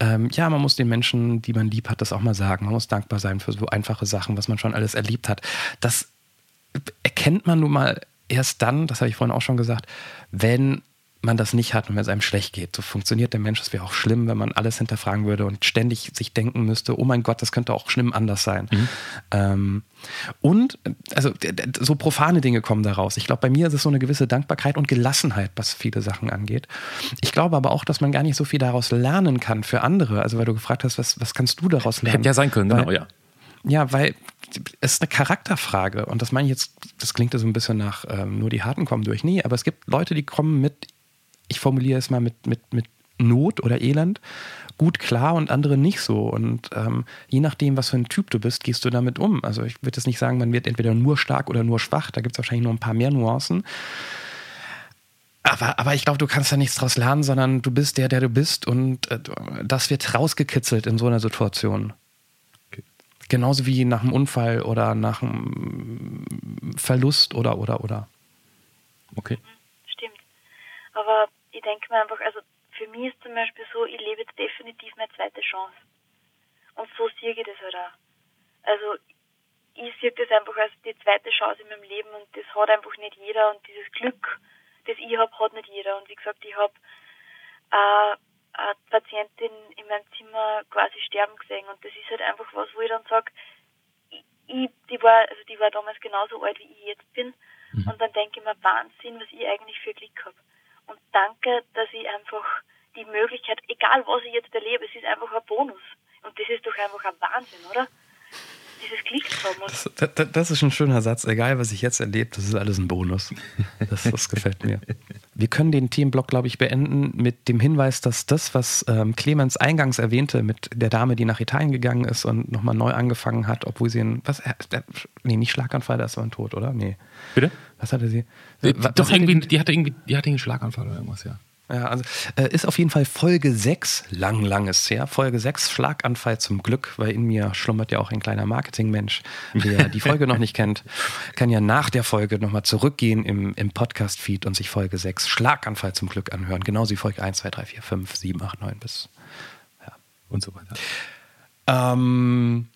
ähm, ja, man muss den Menschen, die man lieb hat, das auch mal sagen. Man muss dankbar sein für so einfache Sachen, was man schon alles erlebt hat. Das erkennt man nun mal erst dann, das habe ich vorhin auch schon gesagt, wenn man das nicht hat und wenn es einem schlecht geht. So funktioniert der Mensch. Es wäre auch schlimm, wenn man alles hinterfragen würde und ständig sich denken müsste, oh mein Gott, das könnte auch schlimm anders sein. Mhm. Ähm, und also so profane Dinge kommen daraus. Ich glaube, bei mir ist es so eine gewisse Dankbarkeit und Gelassenheit, was viele Sachen angeht. Ich glaube aber auch, dass man gar nicht so viel daraus lernen kann für andere. Also weil du gefragt hast, was, was kannst du daraus lernen? Hätte ja sein können, weil, genau, ja. Ja, weil es ist eine Charakterfrage und das meine ich jetzt, das klingt ja so ein bisschen nach ähm, nur die Harten kommen durch. Nee, aber es gibt Leute, die kommen mit ich formuliere es mal mit, mit, mit Not oder Elend gut klar und andere nicht so. Und ähm, je nachdem, was für ein Typ du bist, gehst du damit um. Also ich würde jetzt nicht sagen, man wird entweder nur stark oder nur schwach. Da gibt es wahrscheinlich nur ein paar mehr Nuancen. Aber, aber ich glaube, du kannst da nichts draus lernen, sondern du bist der, der du bist und äh, das wird rausgekitzelt in so einer Situation. Okay. Genauso wie nach einem Unfall oder nach einem Verlust oder, oder, oder. Okay. Stimmt. Aber ich denke mir einfach, also für mich ist zum Beispiel so, ich lebe jetzt definitiv meine zweite Chance. Und so sehe ich das halt auch. Also ich sehe das einfach als die zweite Chance in meinem Leben und das hat einfach nicht jeder und dieses Glück, das ich habe, hat nicht jeder. Und wie gesagt, ich habe äh, eine Patientin in meinem Zimmer quasi sterben gesehen und das ist halt einfach was, wo ich dann sage, ich, die war, also die war damals genauso alt wie ich jetzt bin mhm. und dann denke ich mir, Wahnsinn, was ich eigentlich für Glück habe und danke, dass ich einfach die Möglichkeit, egal was ich jetzt erlebe, es ist einfach ein Bonus. Und das ist doch einfach ein Wahnsinn, oder? Dieses Klick das, das, das, ist ein schöner Satz. Egal, was ich jetzt erlebe, das ist alles ein Bonus. Das, das gefällt mir. Wir können den Themenblock, glaube ich, beenden mit dem Hinweis, dass das, was ähm, Clemens eingangs erwähnte, mit der Dame, die nach Italien gegangen ist und nochmal neu angefangen hat, obwohl sie ein, was, äh, nee, nicht Schlaganfall, da ist ein Tod, oder? Nee. Bitte? Was hatte sie? Was Doch, irgendwie, die, die hatte irgendwie, die hatte einen Schlaganfall oder irgendwas, ja. Ja, also äh, ist auf jeden Fall Folge 6, lang, lang ist her. Folge 6, Schlaganfall zum Glück, weil in mir schlummert ja auch ein kleiner Marketingmensch. Wer die Folge noch nicht kennt, kann ja nach der Folge nochmal zurückgehen im, im Podcast-Feed und sich Folge 6, Schlaganfall zum Glück anhören. Genauso wie Folge 1, 2, 3, 4, 5, 7, 8, 9 bis ja. und so weiter. Ähm,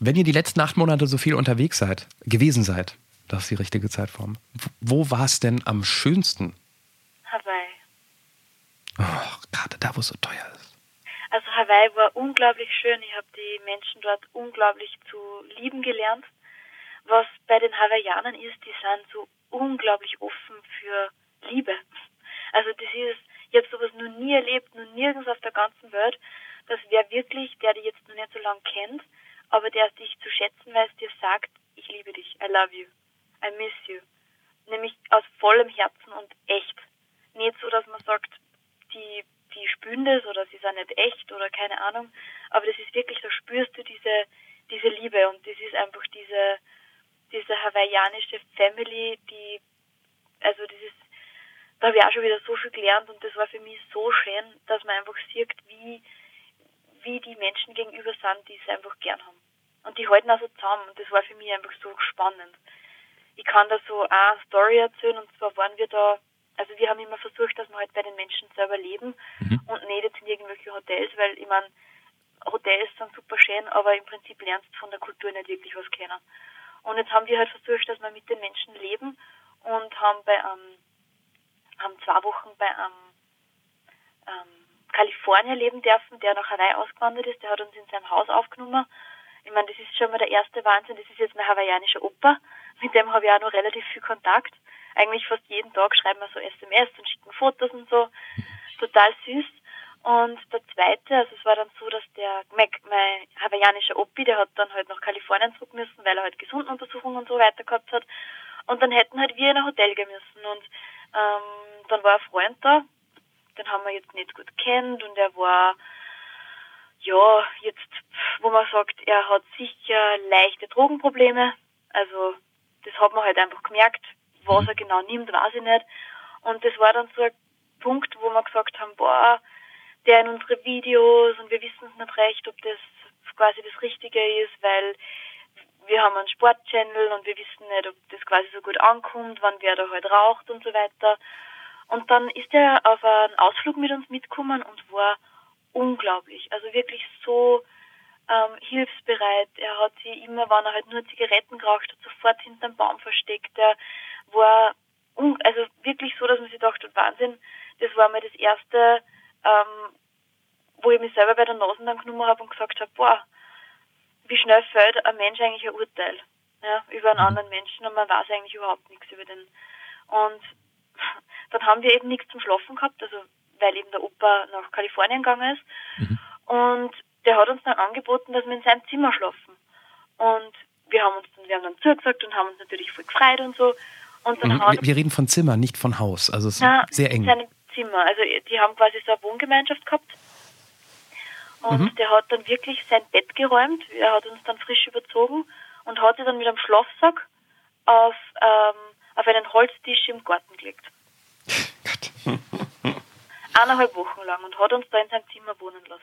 wenn ihr die letzten acht Monate so viel unterwegs seid, gewesen seid, das ist die richtige Zeitform. Wo war es denn am schönsten? Oh, gerade da, wo es so teuer ist. Also Hawaii war unglaublich schön. Ich habe die Menschen dort unglaublich zu lieben gelernt. Was bei den Hawaiianern ist, die sind so unglaublich offen für Liebe. Also das ist, ich habe sowas noch nie erlebt, noch nirgends auf der ganzen Welt, dass wer wirklich, der dich jetzt noch nicht so lange kennt, aber der dich zu schätzen weiß, dir sagt, ich liebe dich, I love you, I miss you. Nämlich aus vollem Herzen und echt. Nicht so, dass man sagt, die, die spüren das oder sie sind nicht echt oder keine Ahnung, aber das ist wirklich, da spürst du diese, diese Liebe und das ist einfach diese, diese hawaiianische Family, die, also das ist, da habe ich auch schon wieder so viel gelernt und das war für mich so schön, dass man einfach sieht, wie, wie die Menschen gegenüber sind, die es einfach gern haben. Und die halten auch so zusammen und das war für mich einfach so spannend. Ich kann da so eine Story erzählen und zwar waren wir da, also wir haben immer versucht, dass wir halt bei den Menschen selber leben mhm. und nicht jetzt in irgendwelche Hotels, weil ich meine, Hotels sind super schön, aber im Prinzip lernst du von der Kultur nicht wirklich was kennen. Und jetzt haben wir halt versucht, dass wir mit den Menschen leben und haben bei einem, haben zwei Wochen bei einem ähm, Kalifornier leben dürfen, der nach Hawaii ausgewandert ist. Der hat uns in seinem Haus aufgenommen. Ich meine, das ist schon mal der erste Wahnsinn. Das ist jetzt mein hawaiianischer Opa. Mit dem habe ich auch noch relativ viel Kontakt. Eigentlich fast jeden Tag schreiben wir so SMS und schicken Fotos und so. Total süß. Und der zweite, also es war dann so, dass der mein, mein hawaiianischer Opi, der hat dann halt nach Kalifornien zurück müssen, weil er halt Gesundenuntersuchungen und so weiter gehabt hat. Und dann hätten halt wir in ein Hotel gehen müssen. Und ähm, dann war ein Freund da, den haben wir jetzt nicht gut kennt und er war ja jetzt, wo man sagt, er hat sicher leichte Drogenprobleme. Also das hat man halt einfach gemerkt. Was er genau nimmt, weiß ich nicht. Und das war dann so ein Punkt, wo wir gesagt haben, boah, der in unsere Videos und wir wissen es nicht recht, ob das quasi das Richtige ist, weil wir haben einen Sportchannel und wir wissen nicht, ob das quasi so gut ankommt, wann wer da halt raucht und so weiter. Und dann ist er auf einen Ausflug mit uns mitgekommen und war unglaublich. Also wirklich so ähm, hilfsbereit. Er hat sie immer, wenn er halt nur Zigaretten geraucht hat, sofort hinterm Baum versteckt. Er war also wirklich so, dass man sich dachte, Wahnsinn, das war mir das erste, ähm, wo ich mich selber bei der Nase dann genommen habe und gesagt habe, boah, wie schnell fällt ein Mensch eigentlich ein Urteil ja, über einen anderen Menschen und man weiß eigentlich überhaupt nichts über den. Und dann haben wir eben nichts zum Schlafen gehabt, also weil eben der Opa nach Kalifornien gegangen ist. Mhm. Und der hat uns dann angeboten, dass wir in seinem Zimmer schlafen. Und wir haben uns dann, wir haben dann zugesagt und haben uns natürlich voll gefreut und so. Und dann mhm. wir, wir reden von Zimmer, nicht von Haus. Also es ist na, sehr eng. In seinem Zimmer. Also die haben quasi so eine Wohngemeinschaft gehabt. Und mhm. der hat dann wirklich sein Bett geräumt. Er hat uns dann frisch überzogen und hat sich dann mit einem Schlafsack auf, ähm, auf einen Holztisch im Garten gelegt. Gott. Eineinhalb Wochen lang und hat uns da in seinem Zimmer wohnen lassen.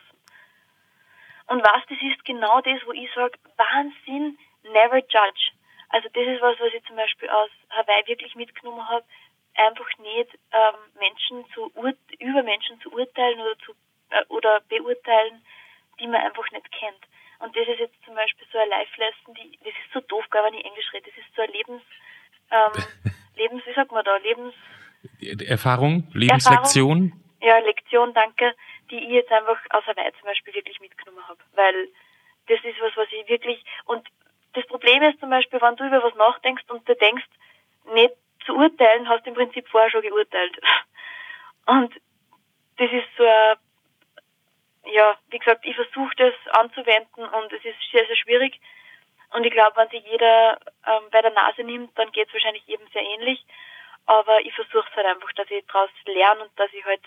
Und was, das ist genau das, wo ich sage, Wahnsinn, never judge. Also das ist was, was ich zum Beispiel aus Hawaii wirklich mitgenommen habe, einfach nicht ähm, Menschen zu über Menschen zu urteilen oder zu äh, oder beurteilen, die man einfach nicht kennt. Und das ist jetzt zum Beispiel so eine Live-Lesson, die das ist so doof, gar wenn ich Englisch rede, das ist so ein Lebens ähm, Lebens, wie sagt man da, Lebens Erfahrung, Lebenslektion? Erfahrung, ja, Lektion, danke, die ich jetzt einfach aus Hawaii zum Beispiel wirklich mitgenommen habe. Weil das ist was, was ich wirklich, und das Problem ist zum Beispiel, wenn du über was nachdenkst und du denkst, nicht zu urteilen, hast du im Prinzip vorher schon geurteilt. Und das ist so ein, ja, wie gesagt, ich versuche das anzuwenden und es ist sehr, sehr schwierig. Und ich glaube, wenn sich jeder ähm, bei der Nase nimmt, dann geht es wahrscheinlich jedem sehr ähnlich. Aber ich versuche es halt einfach, dass ich daraus lerne und dass ich halt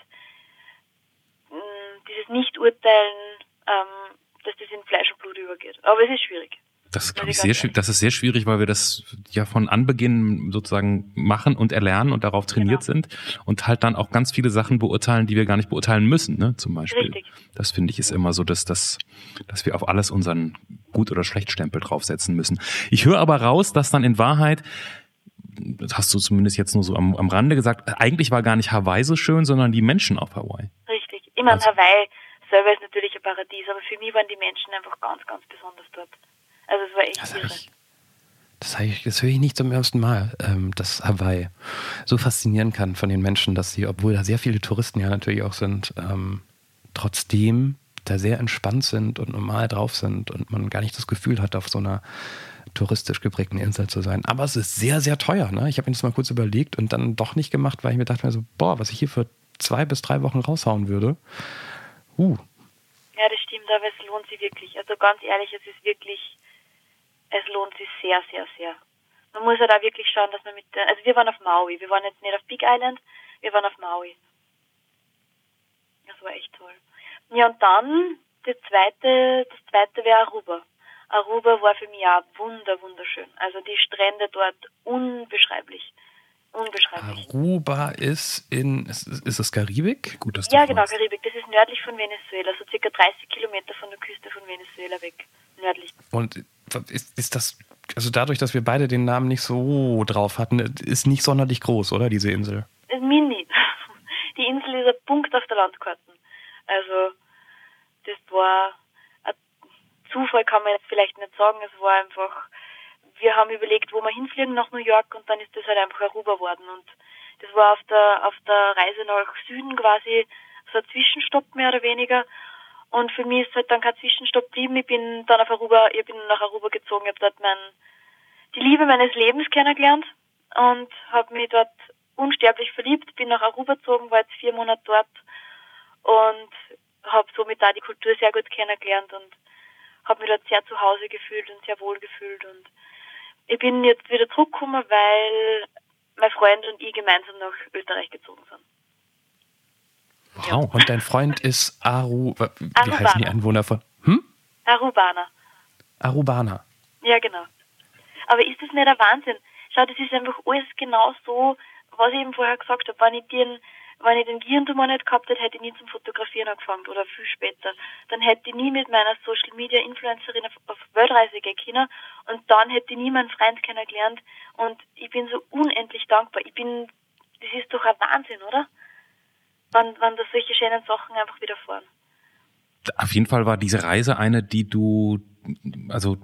mm, dieses Nicht-Urteilen, ähm, dass das in Fleisch und Blut übergeht. Aber es ist schwierig. Das ist, ich, sehr schwierig. Das ist sehr schwierig, weil wir das ja von Anbeginn sozusagen machen und erlernen und darauf trainiert genau. sind und halt dann auch ganz viele Sachen beurteilen, die wir gar nicht beurteilen müssen, ne? Zum Beispiel. Richtig. Das finde ich ist immer so, dass, dass, dass wir auf alles unseren Gut- oder Schlechtstempel draufsetzen müssen. Ich höre aber raus, dass dann in Wahrheit das hast du zumindest jetzt nur so am, am Rande gesagt, eigentlich war gar nicht Hawaii so schön, sondern die Menschen auf Hawaii. Richtig. Immer also. Hawaii selber ist natürlich ein Paradies, aber für mich waren die Menschen einfach ganz, ganz besonders dort. Also es war echt das. Ich, das, ich, das höre ich nicht zum ersten Mal, ähm, dass Hawaii so faszinieren kann von den Menschen, dass sie, obwohl da sehr viele Touristen ja natürlich auch sind, ähm, trotzdem da sehr entspannt sind und normal drauf sind und man gar nicht das Gefühl hat, auf so einer touristisch geprägten Insel zu sein. Aber es ist sehr, sehr teuer. Ne? Ich habe mir das mal kurz überlegt und dann doch nicht gemacht, weil ich mir dachte mir so, boah, was ich hier für zwei bis drei Wochen raushauen würde. Uh. Ja, das stimmt, aber es lohnt sich wirklich. Also ganz ehrlich, es ist wirklich, es lohnt sich sehr, sehr, sehr. Man muss halt auch wirklich schauen, dass man mit also wir waren auf Maui, wir waren jetzt nicht auf Big Island, wir waren auf Maui. Das war echt toll. Ja, und dann, das zweite, das zweite wäre Aruba. Aruba war für mich auch wunder, wunderschön. Also die Strände dort unbeschreiblich. Unbeschreiblich. Aruba ist in, ist, ist es Karibik? Gut, dass Ja, du genau, fragst. Karibik. Das ist nördlich von Venezuela, so circa 30 Kilometer von der Küste von Venezuela weg. Nördlich. Und ist, ist das, also dadurch, dass wir beide den Namen nicht so drauf hatten, ist nicht sonderlich groß, oder, diese Insel? Ist mini. Die Insel ist ein Punkt auf der Landkarte. Also, das war ein Zufall, kann man jetzt vielleicht nicht sagen. Es war einfach, wir haben überlegt, wo wir hinfliegen nach New York und dann ist das halt einfach Aruba geworden. Und das war auf der, auf der Reise nach Süden quasi so ein Zwischenstopp mehr oder weniger. Und für mich ist halt dann kein Zwischenstopp geblieben. Ich bin dann auf Aruba, ich bin nach Aruba gezogen, ich habe dort mein, die Liebe meines Lebens kennengelernt und habe mich dort unsterblich verliebt, bin nach Aruba gezogen, war jetzt vier Monate dort und habe somit da die Kultur sehr gut kennengelernt und habe mich dort sehr zu Hause gefühlt und sehr wohl gefühlt und ich bin jetzt wieder zurückgekommen, weil mein Freund und ich gemeinsam nach Österreich gezogen sind. Wow. Und dein Freund ist Aru, wie Arubaner. heißen die Einwohner von? Hm? Arubaner. Arubaner. Ja, genau. Aber ist das nicht ein Wahnsinn? Schau, das ist einfach alles genau so, was ich eben vorher gesagt habe. Wenn ich den, wenn ich den Gehirntumor nicht gehabt hätte, hätte ich nie zum Fotografieren angefangen oder viel später. Dann hätte ich nie mit meiner Social Media Influencerin auf, auf Weltreise gehen können und dann hätte ich nie meinen Freund kennengelernt und ich bin so unendlich dankbar. Ich bin, das ist doch ein Wahnsinn, oder? Wenn, wenn da solche schönen Sachen einfach widerfahren. Auf jeden Fall war diese Reise eine, die du, also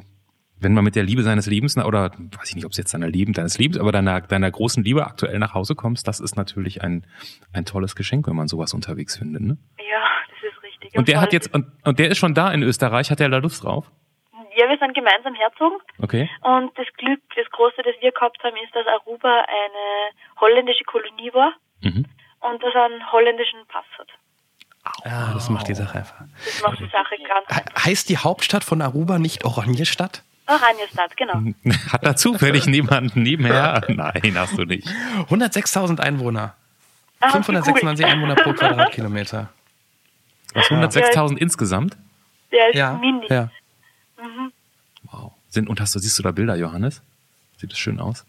wenn man mit der Liebe seines Lebens, oder weiß ich nicht, ob es jetzt deiner Liebe, deines Lebens, aber deiner, deiner großen Liebe aktuell nach Hause kommst, das ist natürlich ein, ein tolles Geschenk, wenn man sowas unterwegs findet. Ne? Ja, das ist richtig. Und der vor hat jetzt, und, und der ist schon da in Österreich, hat der da Lust drauf? Ja, wir sind gemeinsam herzogen. Okay. Und das Glück, das Große, das wir gehabt haben, ist, dass Aruba eine holländische Kolonie war Mhm. Und dass er einen holländischen Pass hat. Ah, das macht die Sache einfach. Das macht die Sache ganz He- Heißt die Hauptstadt von Aruba nicht Oraniestadt? Oranjestadt, genau. Hat da zufällig jemanden nebenher? Nein, hast du nicht. 106.000 Einwohner. Ah, 526 cool. Einwohner pro Quadratkilometer. Was, 106.000 insgesamt? Der ist Ja, mini. ja. Wow. Sind, und hast du, siehst du da Bilder, Johannes? Sieht das schön aus?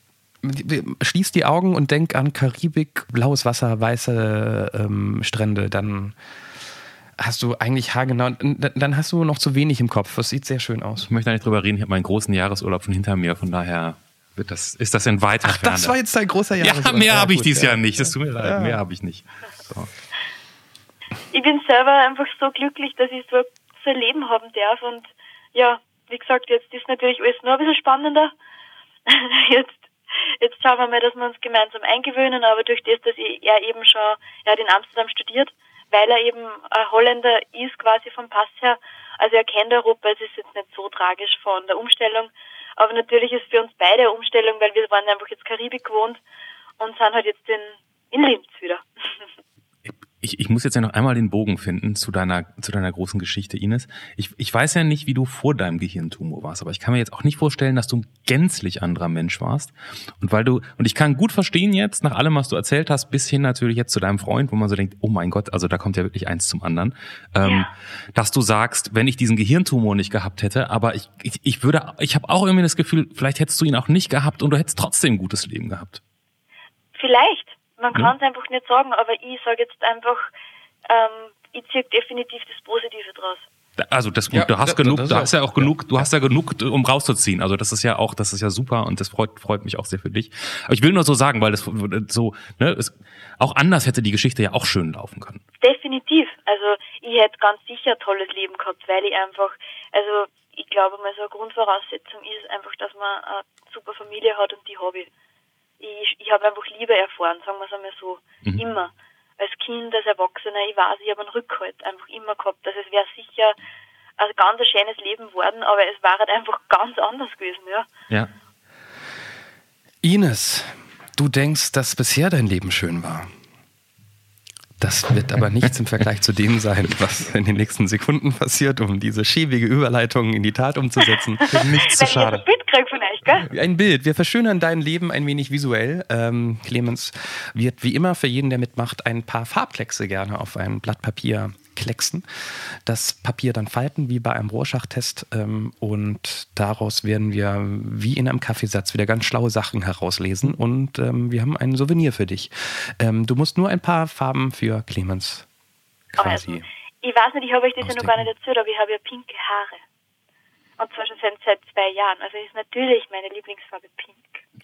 Schließ die Augen und denk an Karibik, blaues Wasser, weiße ähm, Strände. Dann hast du eigentlich haargenau. Dann hast du noch zu wenig im Kopf. Das sieht sehr schön aus. Ich möchte da nicht drüber reden, ich habe meinen großen Jahresurlaub schon hinter mir, von daher wird das, ist das in weiter Ach, Ferne. das war jetzt dein großer ja, Jahresurlaub. mehr habe ich dieses ja. Jahr nicht. Das tut mir leid, mehr habe ich nicht. So. Ich bin selber einfach so glücklich, dass ich so, so ein Leben haben darf. Und ja, wie gesagt, jetzt ist natürlich alles noch ein bisschen spannender. jetzt, jetzt schauen wir mal, dass wir uns gemeinsam eingewöhnen. Aber durch das, dass er eben schon, er hat in Amsterdam studiert, weil er eben ein Holländer ist, quasi vom Pass her. Also er kennt Europa, es ist jetzt nicht so tragisch von der Umstellung. Aber natürlich ist für uns beide eine Umstellung, weil wir waren einfach jetzt Karibik gewohnt und sind halt jetzt in, in Linz wieder. Ich, ich muss jetzt ja noch einmal den Bogen finden zu deiner, zu deiner großen Geschichte, Ines. Ich, ich weiß ja nicht, wie du vor deinem Gehirntumor warst, aber ich kann mir jetzt auch nicht vorstellen, dass du ein gänzlich anderer Mensch warst. Und weil du, und ich kann gut verstehen jetzt, nach allem, was du erzählt hast, bis hin natürlich jetzt zu deinem Freund, wo man so denkt, oh mein Gott, also da kommt ja wirklich eins zum anderen, ähm, dass du sagst, wenn ich diesen Gehirntumor nicht gehabt hätte, aber ich, ich, ich würde, ich habe auch irgendwie das Gefühl, vielleicht hättest du ihn auch nicht gehabt und du hättest trotzdem ein gutes Leben gehabt. Vielleicht. Man Ja. kann es einfach nicht sagen, aber ich sage jetzt einfach, ähm, ich ziehe definitiv das Positive draus. Also das gut, Ja, du hast das- genug, das ist du auch- hast ja auch genug, du hast ja genug, um rauszuziehen. Also das ist ja auch, das ist ja super und das freut, freut mich auch sehr für dich. Aber ich will nur so sagen, weil das so, ne, es, auch anders hätte die Geschichte ja auch schön laufen können. Definitiv. Also ich hätte ganz sicher ein tolles Leben gehabt, weil ich einfach, also ich glaube mal so eine Grundvoraussetzung ist einfach, dass man eine super Familie hat und die habe ich. Ich, habe einfach Liebe erfahren, sagen wir es einmal so. Mhm. Immer. als Kind, als Erwachsener, ich weiß, ich habe einen Rückhalt einfach immer gehabt. Also es wäre sicher ein ganz schönes Leben geworden, aber es war halt einfach ganz anders gewesen, ja. Ja. Ines, du denkst, dass bisher dein Leben schön war. Das wird aber nichts im Vergleich zu dem sein, was in den nächsten Sekunden passiert, um diese schäbige Überleitung in die Tat umzusetzen. Nichts zu schade. ein Bild krieg von euch, gell? Ein Bild. Wir verschönern dein Leben ein wenig visuell. Ähm, Clemens wird wie immer für jeden, der mitmacht, ein paar Farbkleckse gerne auf ein Blatt Papier klecksen. Das Papier dann falten, wie bei einem Rorschach-Test. Ähm, und daraus werden wir wie in einem Kaffeesatz wieder ganz schlaue Sachen herauslesen. Und ähm, wir haben ein Souvenir für dich. Ähm, du musst nur ein paar Farben für Clemens quasi. Also, ich weiß nicht, ich habe euch das ja noch gar nicht erzählt, aber ich habe ja pinke Haare. Und zwar schon seit, seit zwei Jahren. Also ist natürlich meine Lieblingsfarbe pink.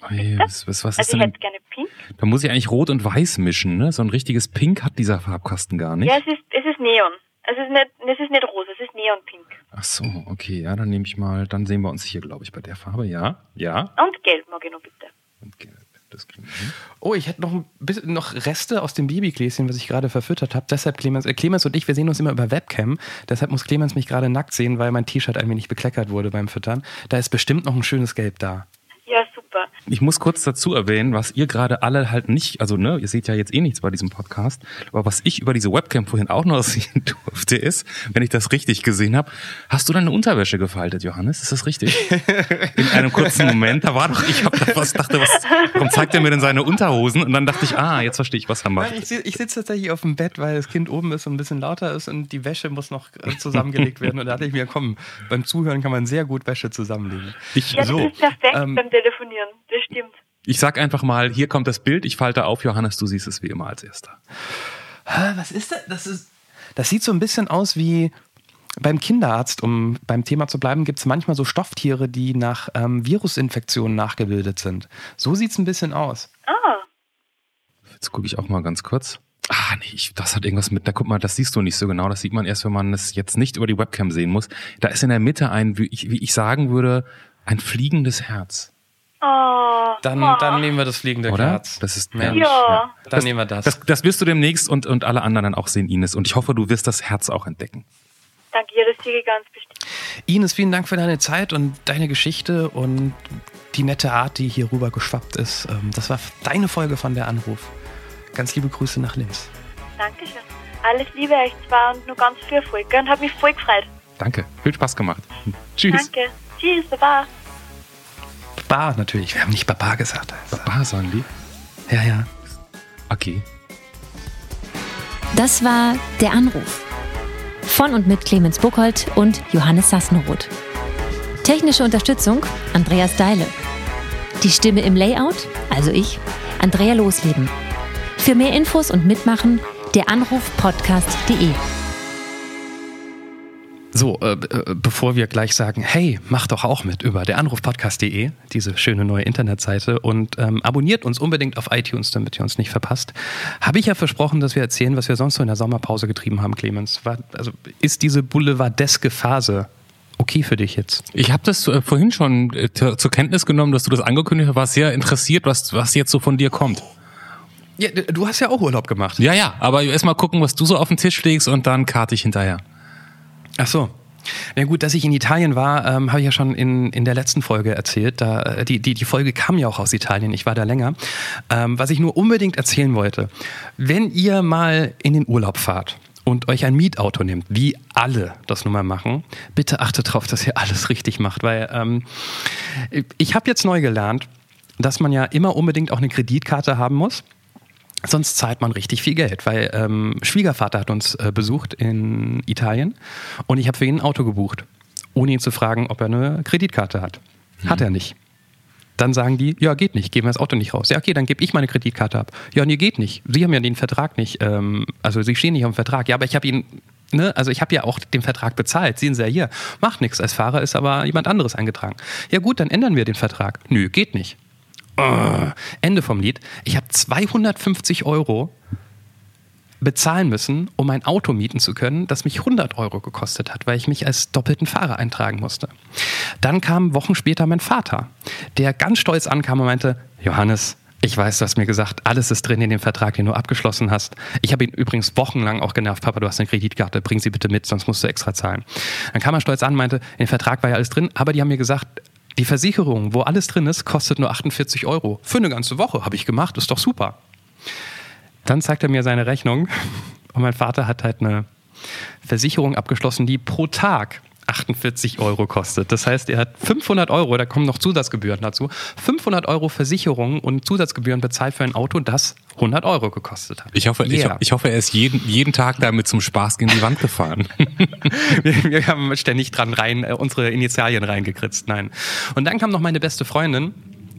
Ey, was, was, was ist Also ich denn? hätte gerne pink. Da muss ich eigentlich Rot und Weiß mischen, ne? So ein richtiges Pink hat dieser Farbkasten gar nicht. Ja, es ist, es ist Neon. Es ist nicht, es ist nicht rosa, es ist Neonpink. Ach so, okay, ja, dann nehme ich mal, dann sehen wir uns hier, glaube ich, bei der Farbe, ja, ja. Und gelb mag ich noch bitte. Und gelb, das kriegen wir hin. Oh, ich hätte noch ein bisschen noch Reste aus dem Babygläschen, was ich gerade verfüttert habe. Deshalb Clemens, äh, Clemens und ich, wir sehen uns immer über Webcam. Deshalb muss Clemens mich gerade nackt sehen, weil mein T-Shirt ein wenig bekleckert wurde beim Füttern. Da ist bestimmt noch ein schönes Gelb da. Ich muss kurz dazu erwähnen, was ihr gerade alle halt nicht, also ne, ihr seht ja jetzt eh nichts bei diesem Podcast, aber was ich über diese Webcam vorhin auch noch sehen durfte, ist, wenn ich das richtig gesehen habe, hast du deine Unterwäsche gefaltet, Johannes? Ist das richtig? In einem kurzen Moment, da war doch, ich hab da was, dachte, was, warum zeigt er mir denn seine Unterhosen? Und dann dachte ich, ah, jetzt verstehe ich, was er macht. Nein, ich, ich sitze tatsächlich auf dem Bett, weil das Kind oben ist und ein bisschen lauter ist und die Wäsche muss noch äh, zusammengelegt werden. Und da dachte ich mir, komm, beim Zuhören kann man sehr gut Wäsche zusammenlegen. Ich, Ja, so, das ist perfekt ähm, beim Telefonieren. Das stimmt. ich sag einfach mal, hier kommt das Bild, ich falte auf, Johannes, du siehst es wie immer als erster. Was ist das? Das, ist, das sieht so ein bisschen aus wie beim Kinderarzt, um beim Thema zu bleiben, gibt es manchmal so Stofftiere, die nach ähm, Virusinfektionen nachgebildet sind. So sieht es ein bisschen aus. Ah, Jetzt gucke ich auch mal ganz kurz. Ah, nee, ich, das hat irgendwas mit, da guck mal, das siehst du nicht so genau. Das sieht man erst, wenn man es jetzt nicht über die Webcam sehen muss. Da ist in der Mitte ein, wie ich, wie ich sagen würde, ein fliegendes Herz. Oh, Dann, oh. dann nehmen wir das fliegende Oder? Herz. Das ist Mensch. Ja. Dann nehmen wir das. Das, das wirst du demnächst und, und alle anderen dann auch sehen, Ines. Und ich hoffe, du wirst das Herz auch entdecken. Danke, ja, das sehe ganz bestimmt. Ines, vielen Dank für deine Zeit und deine Geschichte und die nette Art, die hier rüber geschwappt ist. Ähm, Das war deine Folge von der Anruf. Ganz liebe Grüße nach Linz. Dankeschön. Alles Liebe euch zwei und nur ganz viel Erfolg. Und hat mich voll gefreut. Danke, viel Spaß gemacht. Tschüss. Danke. Tschüss, Baba. Baba natürlich. Wir haben nicht Baba gesagt. Baba, sagen die. Ja, ja. Okay. Das war Der Anruf. Von und mit Clemens Buchholz und Johannes Sassenroth. Technische Unterstützung Andreas Deile. Die Stimme im Layout, also ich, Andrea Losleben. Für mehr Infos und Mitmachen der Anrufpodcast.de. So, äh, äh, bevor wir gleich sagen, hey, macht doch auch mit über der Anrufpodcast.de, diese schöne neue Internetseite und ähm, abonniert uns unbedingt auf iTunes, damit ihr uns nicht verpasst. Habe ich ja versprochen, dass wir erzählen, was wir sonst so in der Sommerpause getrieben haben, Clemens. War, also ist diese boulevardeske Phase okay für dich jetzt? Ich habe das äh, vorhin schon äh, zur Kenntnis genommen, dass du das angekündigt hast. War sehr interessiert, was, was jetzt so von dir kommt. Ja, du hast ja auch Urlaub gemacht. Ja, ja, aber erst mal gucken, was du so auf den Tisch legst und dann karte ich hinterher. Ach so. Na gut, dass ich in Italien war, ähm, habe ich ja schon in, in der letzten Folge erzählt. Da, äh, die, die, die Folge kam ja auch aus Italien, ich war da länger. Ähm, was ich nur unbedingt erzählen wollte, wenn ihr mal in den Urlaub fahrt und euch ein Mietauto nehmt, wie alle das nun mal machen, bitte achtet darauf, dass ihr alles richtig macht, weil ähm, ich habe jetzt neu gelernt, dass man ja immer unbedingt auch eine Kreditkarte haben muss. Sonst zahlt man richtig viel Geld, weil ähm, Schwiegervater hat uns äh, besucht in Italien und ich habe für ihn ein Auto gebucht, ohne ihn zu fragen, ob er eine Kreditkarte hat. Hat er nicht. Dann sagen die, ja, geht nicht, geben wir das Auto nicht raus. Ja, okay, dann gebe ich meine Kreditkarte ab. Ja, nee, geht nicht. Sie haben ja den Vertrag nicht, ähm, also Sie stehen nicht auf dem Vertrag. Ja, aber ich habe ihn, ne, also ich habe ja auch den Vertrag bezahlt. Sehen Sie ja hier, macht nichts. Als Fahrer ist aber jemand anderes eingetragen. Ja gut, dann ändern wir den Vertrag. Nö, geht nicht. Oh, Ende vom Lied. Ich habe 250 Euro bezahlen müssen, um ein Auto mieten zu können, das mich 100 Euro gekostet hat, weil ich mich als doppelten Fahrer eintragen musste. Dann kam Wochen später mein Vater, der ganz stolz ankam und meinte, Johannes, Ich weiß, du hast mir gesagt, alles ist drin in dem Vertrag, den du abgeschlossen hast. Ich habe ihn übrigens wochenlang auch genervt, Papa, du hast eine Kreditkarte, bring sie bitte mit, sonst musst du extra zahlen. Dann kam er stolz an, meinte, in dem Vertrag war ja alles drin, aber die haben mir gesagt, die Versicherung, wo alles drin ist, kostet nur 48 Euro. Für eine ganze Woche habe ich gemacht, ist doch super. Dann zeigt er mir seine Rechnung und mein Vater hat halt eine Versicherung abgeschlossen, die pro Tag 48 Euro kostet. Das heißt, er hat 500 Euro, da kommen noch Zusatzgebühren dazu, 500 Euro Versicherung und Zusatzgebühren bezahlt für ein Auto, das 100 Euro gekostet hat. Ich hoffe, yeah. ich, ich, hoffe, er ist jeden, jeden Tag damit zum Spaß gegen die Wand gefahren. wir, wir, haben ständig dran rein, äh, unsere Initialien reingekritzt, nein. Und dann kam noch meine beste Freundin,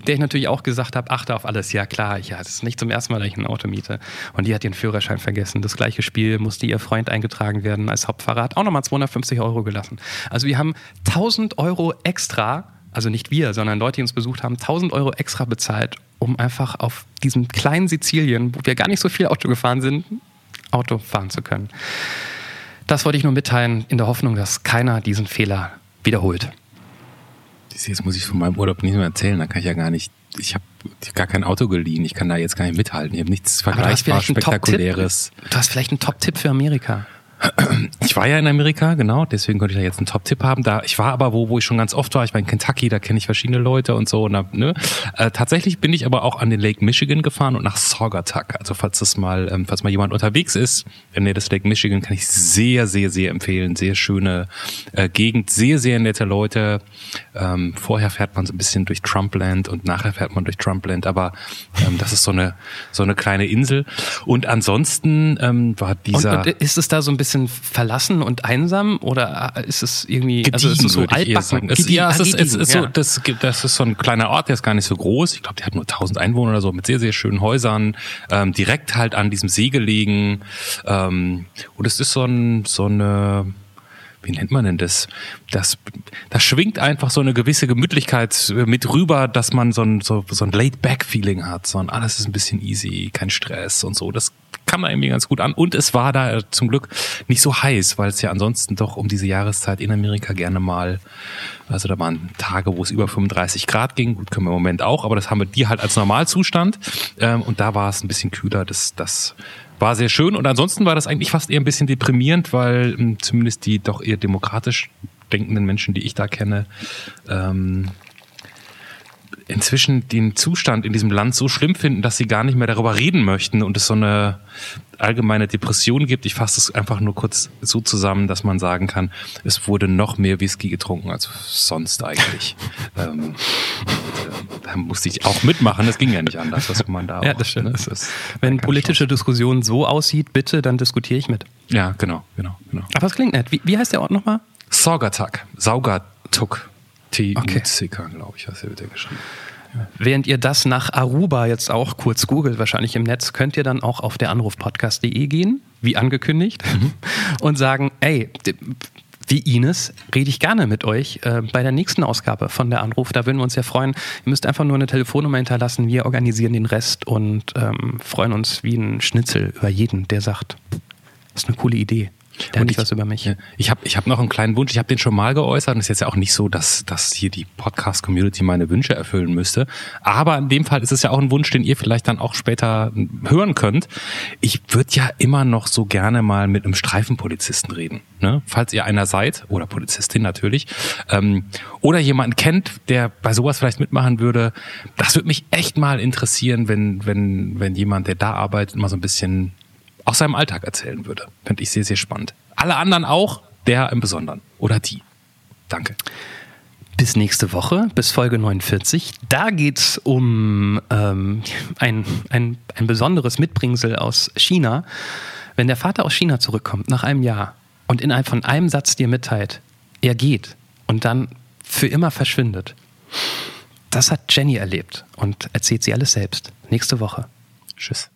der ich natürlich auch gesagt habe, achte auf alles. Ja klar, ja, das ist nicht zum ersten Mal, dass ich ein Auto miete. Und die hat ihren Führerschein vergessen. Das gleiche Spiel musste ihr Freund eingetragen werden als Hauptfahrrad. Auch nochmal 250 Euro gelassen. Also wir haben 1000 Euro extra, also nicht wir, sondern Leute, die uns besucht haben, 1000 Euro extra bezahlt, um einfach auf diesem kleinen Sizilien, wo wir gar nicht so viel Auto gefahren sind, Auto fahren zu können. Das wollte ich nur mitteilen, in der Hoffnung, dass keiner diesen Fehler wiederholt jetzt muss ich von meinem Urlaub nicht mehr erzählen, da kann ich ja gar nicht, ich habe gar kein Auto geliehen, ich kann da jetzt gar nicht mithalten, ich habe nichts vergleichbar Spektakuläres. Du hast vielleicht einen Top-Tipp für Amerika. Ich war ja in Amerika, genau, deswegen konnte ich da jetzt einen Top-Tipp haben. Da, ich war aber wo, wo ich schon ganz oft war. Ich war in Kentucky, da kenne ich verschiedene Leute und so. Und da, ne? Äh, tatsächlich bin ich aber auch an den Lake Michigan gefahren und nach Saugatuck. Also falls das mal, ähm, falls mal jemand unterwegs ist, in der das Lake Michigan kann ich sehr, sehr, sehr empfehlen. Sehr schöne äh, Gegend, sehr, sehr nette Leute. Ähm, vorher fährt man so ein bisschen durch Trumpland und nachher fährt man durch Trumpland. Aber ähm, das ist so eine so eine kleine Insel. Und ansonsten ähm, war dieser. Und, und ist es da so ein bisschen bisschen verlassen und einsam oder ist es irgendwie gediegen, also ist es so altbacken? Es, ja, es ist, es ist so, das, das ist so ein kleiner Ort, der ist gar nicht so groß. Ich glaube, der hat nur 1000 Einwohner oder so mit sehr, sehr schönen Häusern, ähm, direkt halt an diesem See gelegen. Ähm, und es ist so, ein, so eine wie nennt man denn das? Das, das schwingt einfach so eine gewisse Gemütlichkeit mit rüber, dass man so ein, so, so ein Laid-Back-Feeling hat. So ein alles ist ein bisschen easy, kein Stress und so. Das kam da irgendwie ganz gut an. Und es war da zum Glück nicht so heiß, weil es ja ansonsten doch um diese Jahreszeit in Amerika gerne mal, also da waren Tage, wo es über 35 Grad ging. Gut, können wir im Moment auch, aber das haben wir die halt als Normalzustand. Ähm, und da war es ein bisschen kühler. Das, das war sehr schön. Und ansonsten war das eigentlich fast eher ein bisschen deprimierend, weil ähm, zumindest die doch eher demokratisch denkenden Menschen, die ich da kenne, ähm, inzwischen den Zustand in diesem Land so schlimm finden, dass sie gar nicht mehr darüber reden möchten und es so eine allgemeine Depression gibt. Ich fasse es einfach nur kurz so zusammen, dass man sagen kann, es wurde noch mehr Whisky getrunken als sonst eigentlich. ähm, äh, da musste ich auch mitmachen, das ging ja nicht anders, was man da ja, das stimmt. Ne? Das ist, Wenn politische Chance. Diskussion so aussieht, bitte, dann diskutiere ich mit. Ja, genau, genau, genau. Aber es klingt nett. Wie, wie heißt der Ort nochmal? Saugatak. Saugatuk. T-U-C-K, okay. glaube ich, hast du wieder geschrieben. Ja. Während ihr das nach Aruba jetzt auch kurz googelt, wahrscheinlich im Netz, könnt ihr dann auch auf der Anrufpodcast.de gehen, wie angekündigt, mhm. und sagen, ey, wie Ines rede ich gerne mit euch äh, bei der nächsten Ausgabe von der Anruf. Da würden wir uns ja freuen. Ihr müsst einfach nur eine Telefonnummer hinterlassen. Wir organisieren den Rest und ähm, freuen uns wie ein Schnitzel über jeden, der sagt, das ist eine coole Idee. Der und ich, was über mich. Ich habe ich hab noch einen kleinen Wunsch, ich habe den schon mal geäußert und es ist jetzt ja auch nicht so, dass, dass hier die Podcast-Community meine Wünsche erfüllen müsste. Aber in dem Fall ist es ja auch ein Wunsch, den ihr vielleicht dann auch später hören könnt. Ich würde ja immer noch so gerne mal mit einem Streifenpolizisten reden. Ne? Falls ihr einer seid, oder Polizistin natürlich, ähm, oder jemanden kennt, der bei sowas vielleicht mitmachen würde, das würde mich echt mal interessieren, wenn, wenn, wenn jemand, der da arbeitet, mal so ein bisschen aus seinem Alltag erzählen würde. Fände ich sehr, sehr spannend. Alle anderen auch, der im Besonderen. Oder die. Danke. Bis nächste Woche, bis Folge 49. Da geht es um ähm, ein, ein, ein besonderes Mitbringsel aus China. Wenn der Vater aus China zurückkommt nach einem Jahr und innerhalb von einem Satz dir mitteilt, er geht und dann für immer verschwindet. Das hat Jenny erlebt und erzählt sie alles selbst. Nächste Woche. Tschüss.